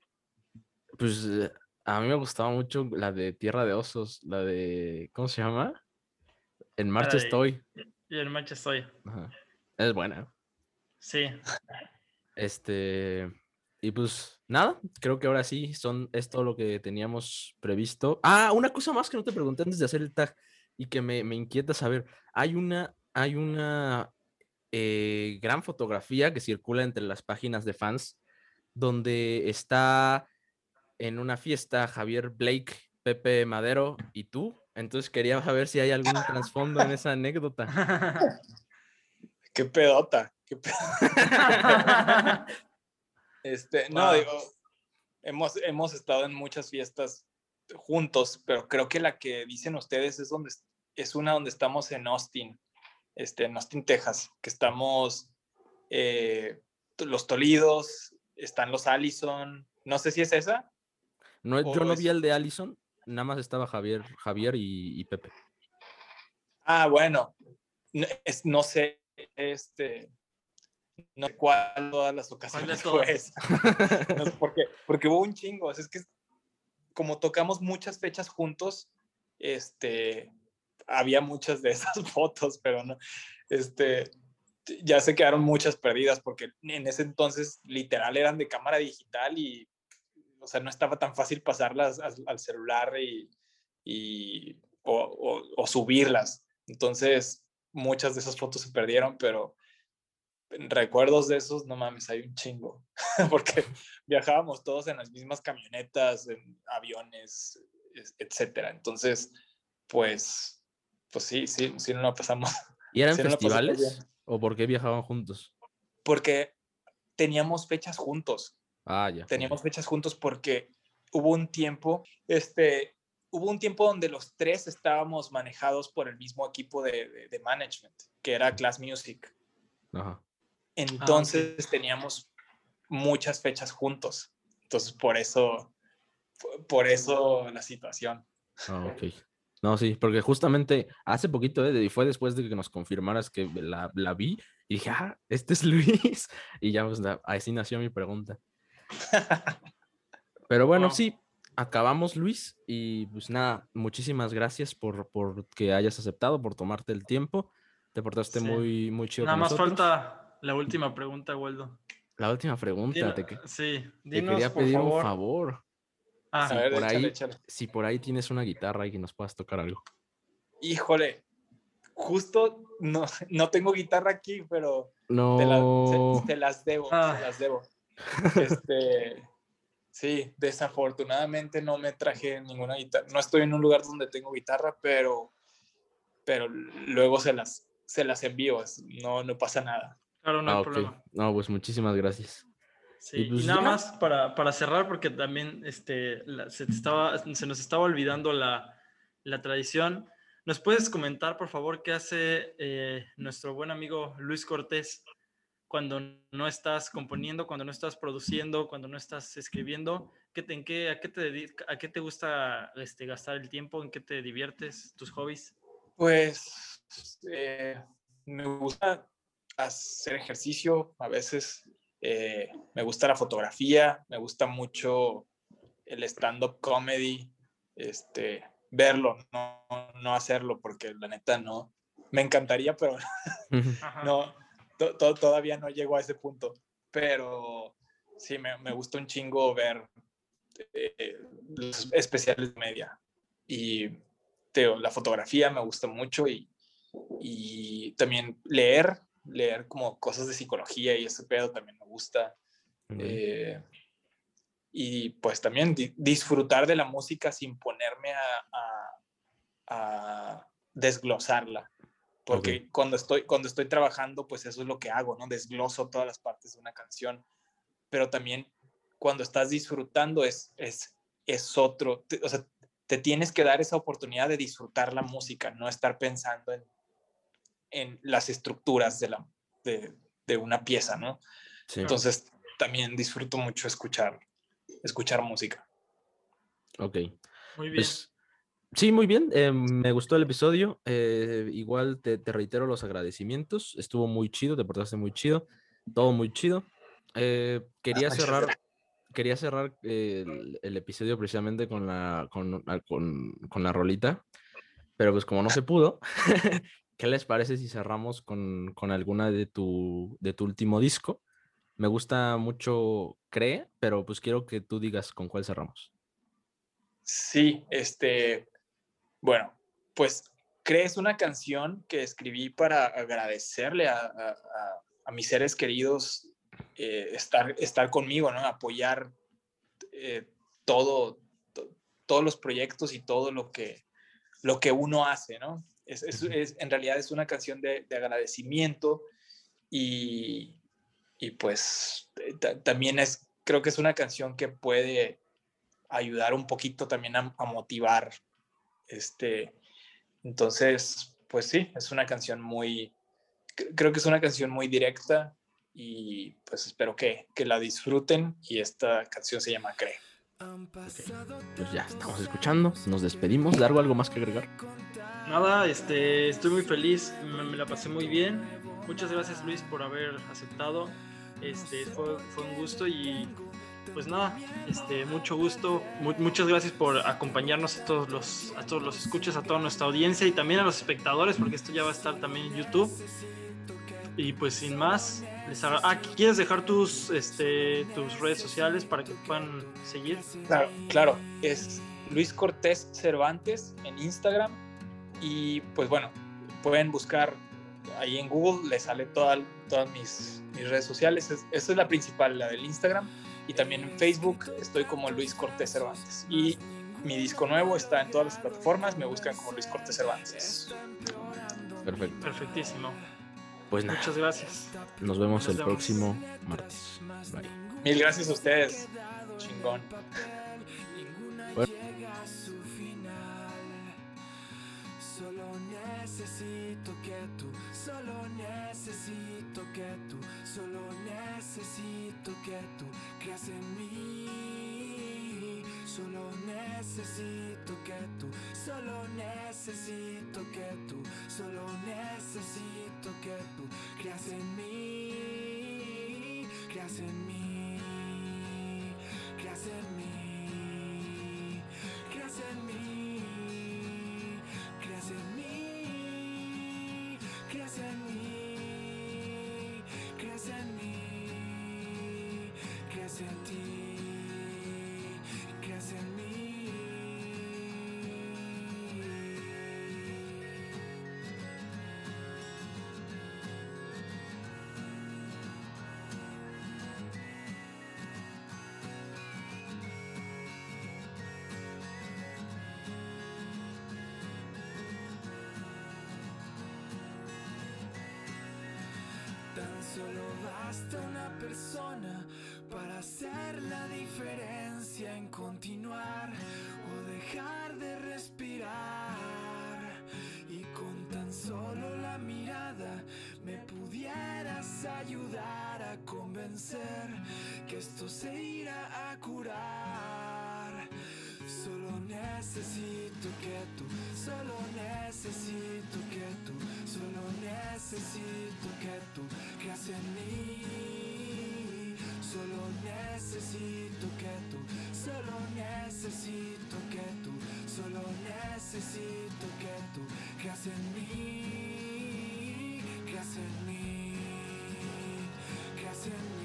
pues eh, a mí me gustaba mucho la de Tierra de Osos, la de, ¿cómo se llama? En marcha de- estoy. Y el match estoy. Ajá. Es buena. Sí. Este, y pues nada, creo que ahora sí son, es todo lo que teníamos previsto. Ah, una cosa más que no te pregunté antes de hacer el tag y que me, me inquieta saber. Hay una, hay una eh, gran fotografía que circula entre las páginas de fans donde está en una fiesta Javier Blake, Pepe Madero y tú. Entonces quería saber si hay algún trasfondo en esa anécdota. Qué pedota, qué pe- Este, no, digo, hemos, hemos estado en muchas fiestas juntos, pero creo que la que dicen ustedes es donde es una donde estamos en Austin, este, en Austin, Texas, que estamos eh, los Tolidos, están los Allison, no sé si es esa. No, yo no es- vi el de Allison, nada más estaba Javier, Javier y, y Pepe. Ah, bueno, no, es- no sé, este, no sé cuál todas las ocasiones fue esa. No sé por qué, porque hubo un chingo, o sea, es que como tocamos muchas fechas juntos, este, había muchas de esas fotos, pero no, este, ya se quedaron muchas perdidas porque en ese entonces literal eran de cámara digital y, o sea, no estaba tan fácil pasarlas al, celular y, y o subirlas. Entonces, muchas de esas fotos se perdieron, pero recuerdos de esos, no mames, hay un chingo, porque viajábamos todos en las mismas camionetas, en aviones, es- etcétera. Entonces, pues, pues sí, sí, sí no la pasamos, ¿Y eran Sí, pasamos festivales? ¿O por qué viajaban juntos? porque teníamos fechas juntos. Ah, ya. teníamos fechas juntos porque hubo un tiempo, este, hubo un tiempo donde los tres estábamos manejados por el mismo equipo de, de- de management, que era Class Music. Ajá. Entonces teníamos muchas fechas juntos. Entonces por eso, por eso la situación. Ah, ok. No, sí, porque justamente hace poquito, eh, y fue después de que nos confirmaras que la, la vi, y dije, ah, este es Luis. Y ya, pues, así nació mi pregunta. Pero bueno, Wow. sí, acabamos, Luis. Y pues nada, muchísimas gracias por, por que hayas aceptado, por tomarte el tiempo. Te portaste Sí. muy, muy chido Nada con más nosotros. falta la última pregunta, Waldo. La última pregunta, Dino- te, sí, te dinos quería por pedir favor. un favor. Ah, ver, por échale, ahí- échale. Si por ahí tienes una guitarra y que nos puedas tocar algo. Híjole, justo no, no tengo guitarra aquí, pero No. te, la- se- se las debo, Ah. se las debo. Este, sí, desafortunadamente no me traje ninguna guitarra. No estoy en un lugar donde tengo guitarra, pero, pero luego se las, se las envío. No, no pasa nada. Claro, no hay Ah, ok. problema. No, pues muchísimas gracias. Sí, y, pues nada más para, para, cerrar, porque también este, se, estaba, se nos estaba olvidando la, la, tradición. ¿Nos puedes comentar, por favor, qué hace eh, nuestro buen amigo Luis Cortés cuando no estás componiendo, cuando no estás produciendo, cuando no estás escribiendo? ¿Qué te, en qué, a, qué te, ¿A qué te gusta este, gastar el tiempo? ¿En qué te diviertes? ¿Tus hobbies? Pues eh, me gusta hacer ejercicio, a veces eh, me gusta la fotografía, me gusta mucho el stand-up comedy, este, verlo, no, no hacerlo, porque la neta no, me encantaría, pero no, todavía no llego a ese punto. Pero sí, me, me gusta un chingo ver eh, los especiales de media. Y teo, la fotografía me gusta mucho y, y también leer, leer como cosas de psicología y ese pedo también me gusta. Eh, y pues también disfrutar de la música sin ponerme a, a, desglosarla. Porque cuando, estoy, cuando estoy trabajando, pues eso es lo que hago, ¿no? Desgloso todas las partes de una canción. Pero también cuando estás disfrutando es, es, es otro, o sea, te tienes que dar esa oportunidad de disfrutar la música, no estar pensando en, en las estructuras de, la, de, de una pieza, ¿no? Entonces, también disfruto mucho escuchar, escuchar música. Ok. Muy bien. Pues, sí, muy bien. Eh, me gustó el episodio. Eh, igual te, te, reitero los agradecimientos. Estuvo muy chido, te portaste muy chido. Todo muy chido. Eh, quería cerrar. Quería cerrar el, el, episodio precisamente con la, con, con, con la rolita, pero pues como no se pudo, ¿Qué les parece si cerramos con, con, alguna de tu, de tu último disco? Me gusta mucho Cree, pero pues quiero que tú digas con cuál cerramos. Sí, este, bueno, pues Cree es una canción que escribí para agradecerle a, a, mis seres queridos eh, estar, estar conmigo, ¿no? Apoyar eh, todo, todos los proyectos y todo lo que, lo que uno hace, ¿no? Es, es, en realidad es una canción de, de agradecimiento y, y pues también es, creo que es una canción que puede ayudar un poquito también a, a, motivar. Este, entonces, pues sí, es una canción muy, creo que es una canción muy directa y pues espero que, que la disfruten y esta canción se llama Cree. Pues ya estamos escuchando, nos despedimos. ¿Largo algo más que agregar? Nada, este, estoy muy feliz, me, la pasé muy bien. Muchas gracias Luis por haber aceptado. Este, fue, un gusto y pues nada, este, mucho gusto. muchas gracias por acompañarnos a todos los, a todos los escuchas, a toda nuestra audiencia y también a los espectadores, porque esto ya va a estar también en YouTube. Y pues sin más, les ah, ¿quieres dejar tus, este, tus redes sociales para que puedan seguir? Claro, claro, es Luis Cortés Cervantes en Instagram y pues bueno, pueden buscar ahí en Google, les sale toda, todas mis, mis redes sociales. esa es la principal, la del Instagram. Y también en Facebook estoy como Luis Cortés Cervantes. Y mi disco nuevo está en todas las plataformas, me buscan como Luis Cortés Cervantes. Perfecto. Perfectísimo. Pues nada. Muchas gracias. Nos vemos el próximo martes. Bye. Mil gracias a ustedes. Chingón. Necesito que tú, solo necesito que tú, solo necesito que tú creas en mí. Solo necesito que tú, solo necesito que tú, solo necesito que tú creas en mí, creas en mí, creas en mí, Crees en mí, crees en mí, crees en ti, Solo basta una persona para hacer la diferencia en continuar o dejar de respirar. Y con tan solo la mirada me pudieras ayudar a convencer que esto se irá a curar. Solo necesito que tú, solo necesito que tú, solo necesito necesito que tú, solo necesito que tú, solo necesito que tú creas en mí, creas en mí, creas en mí.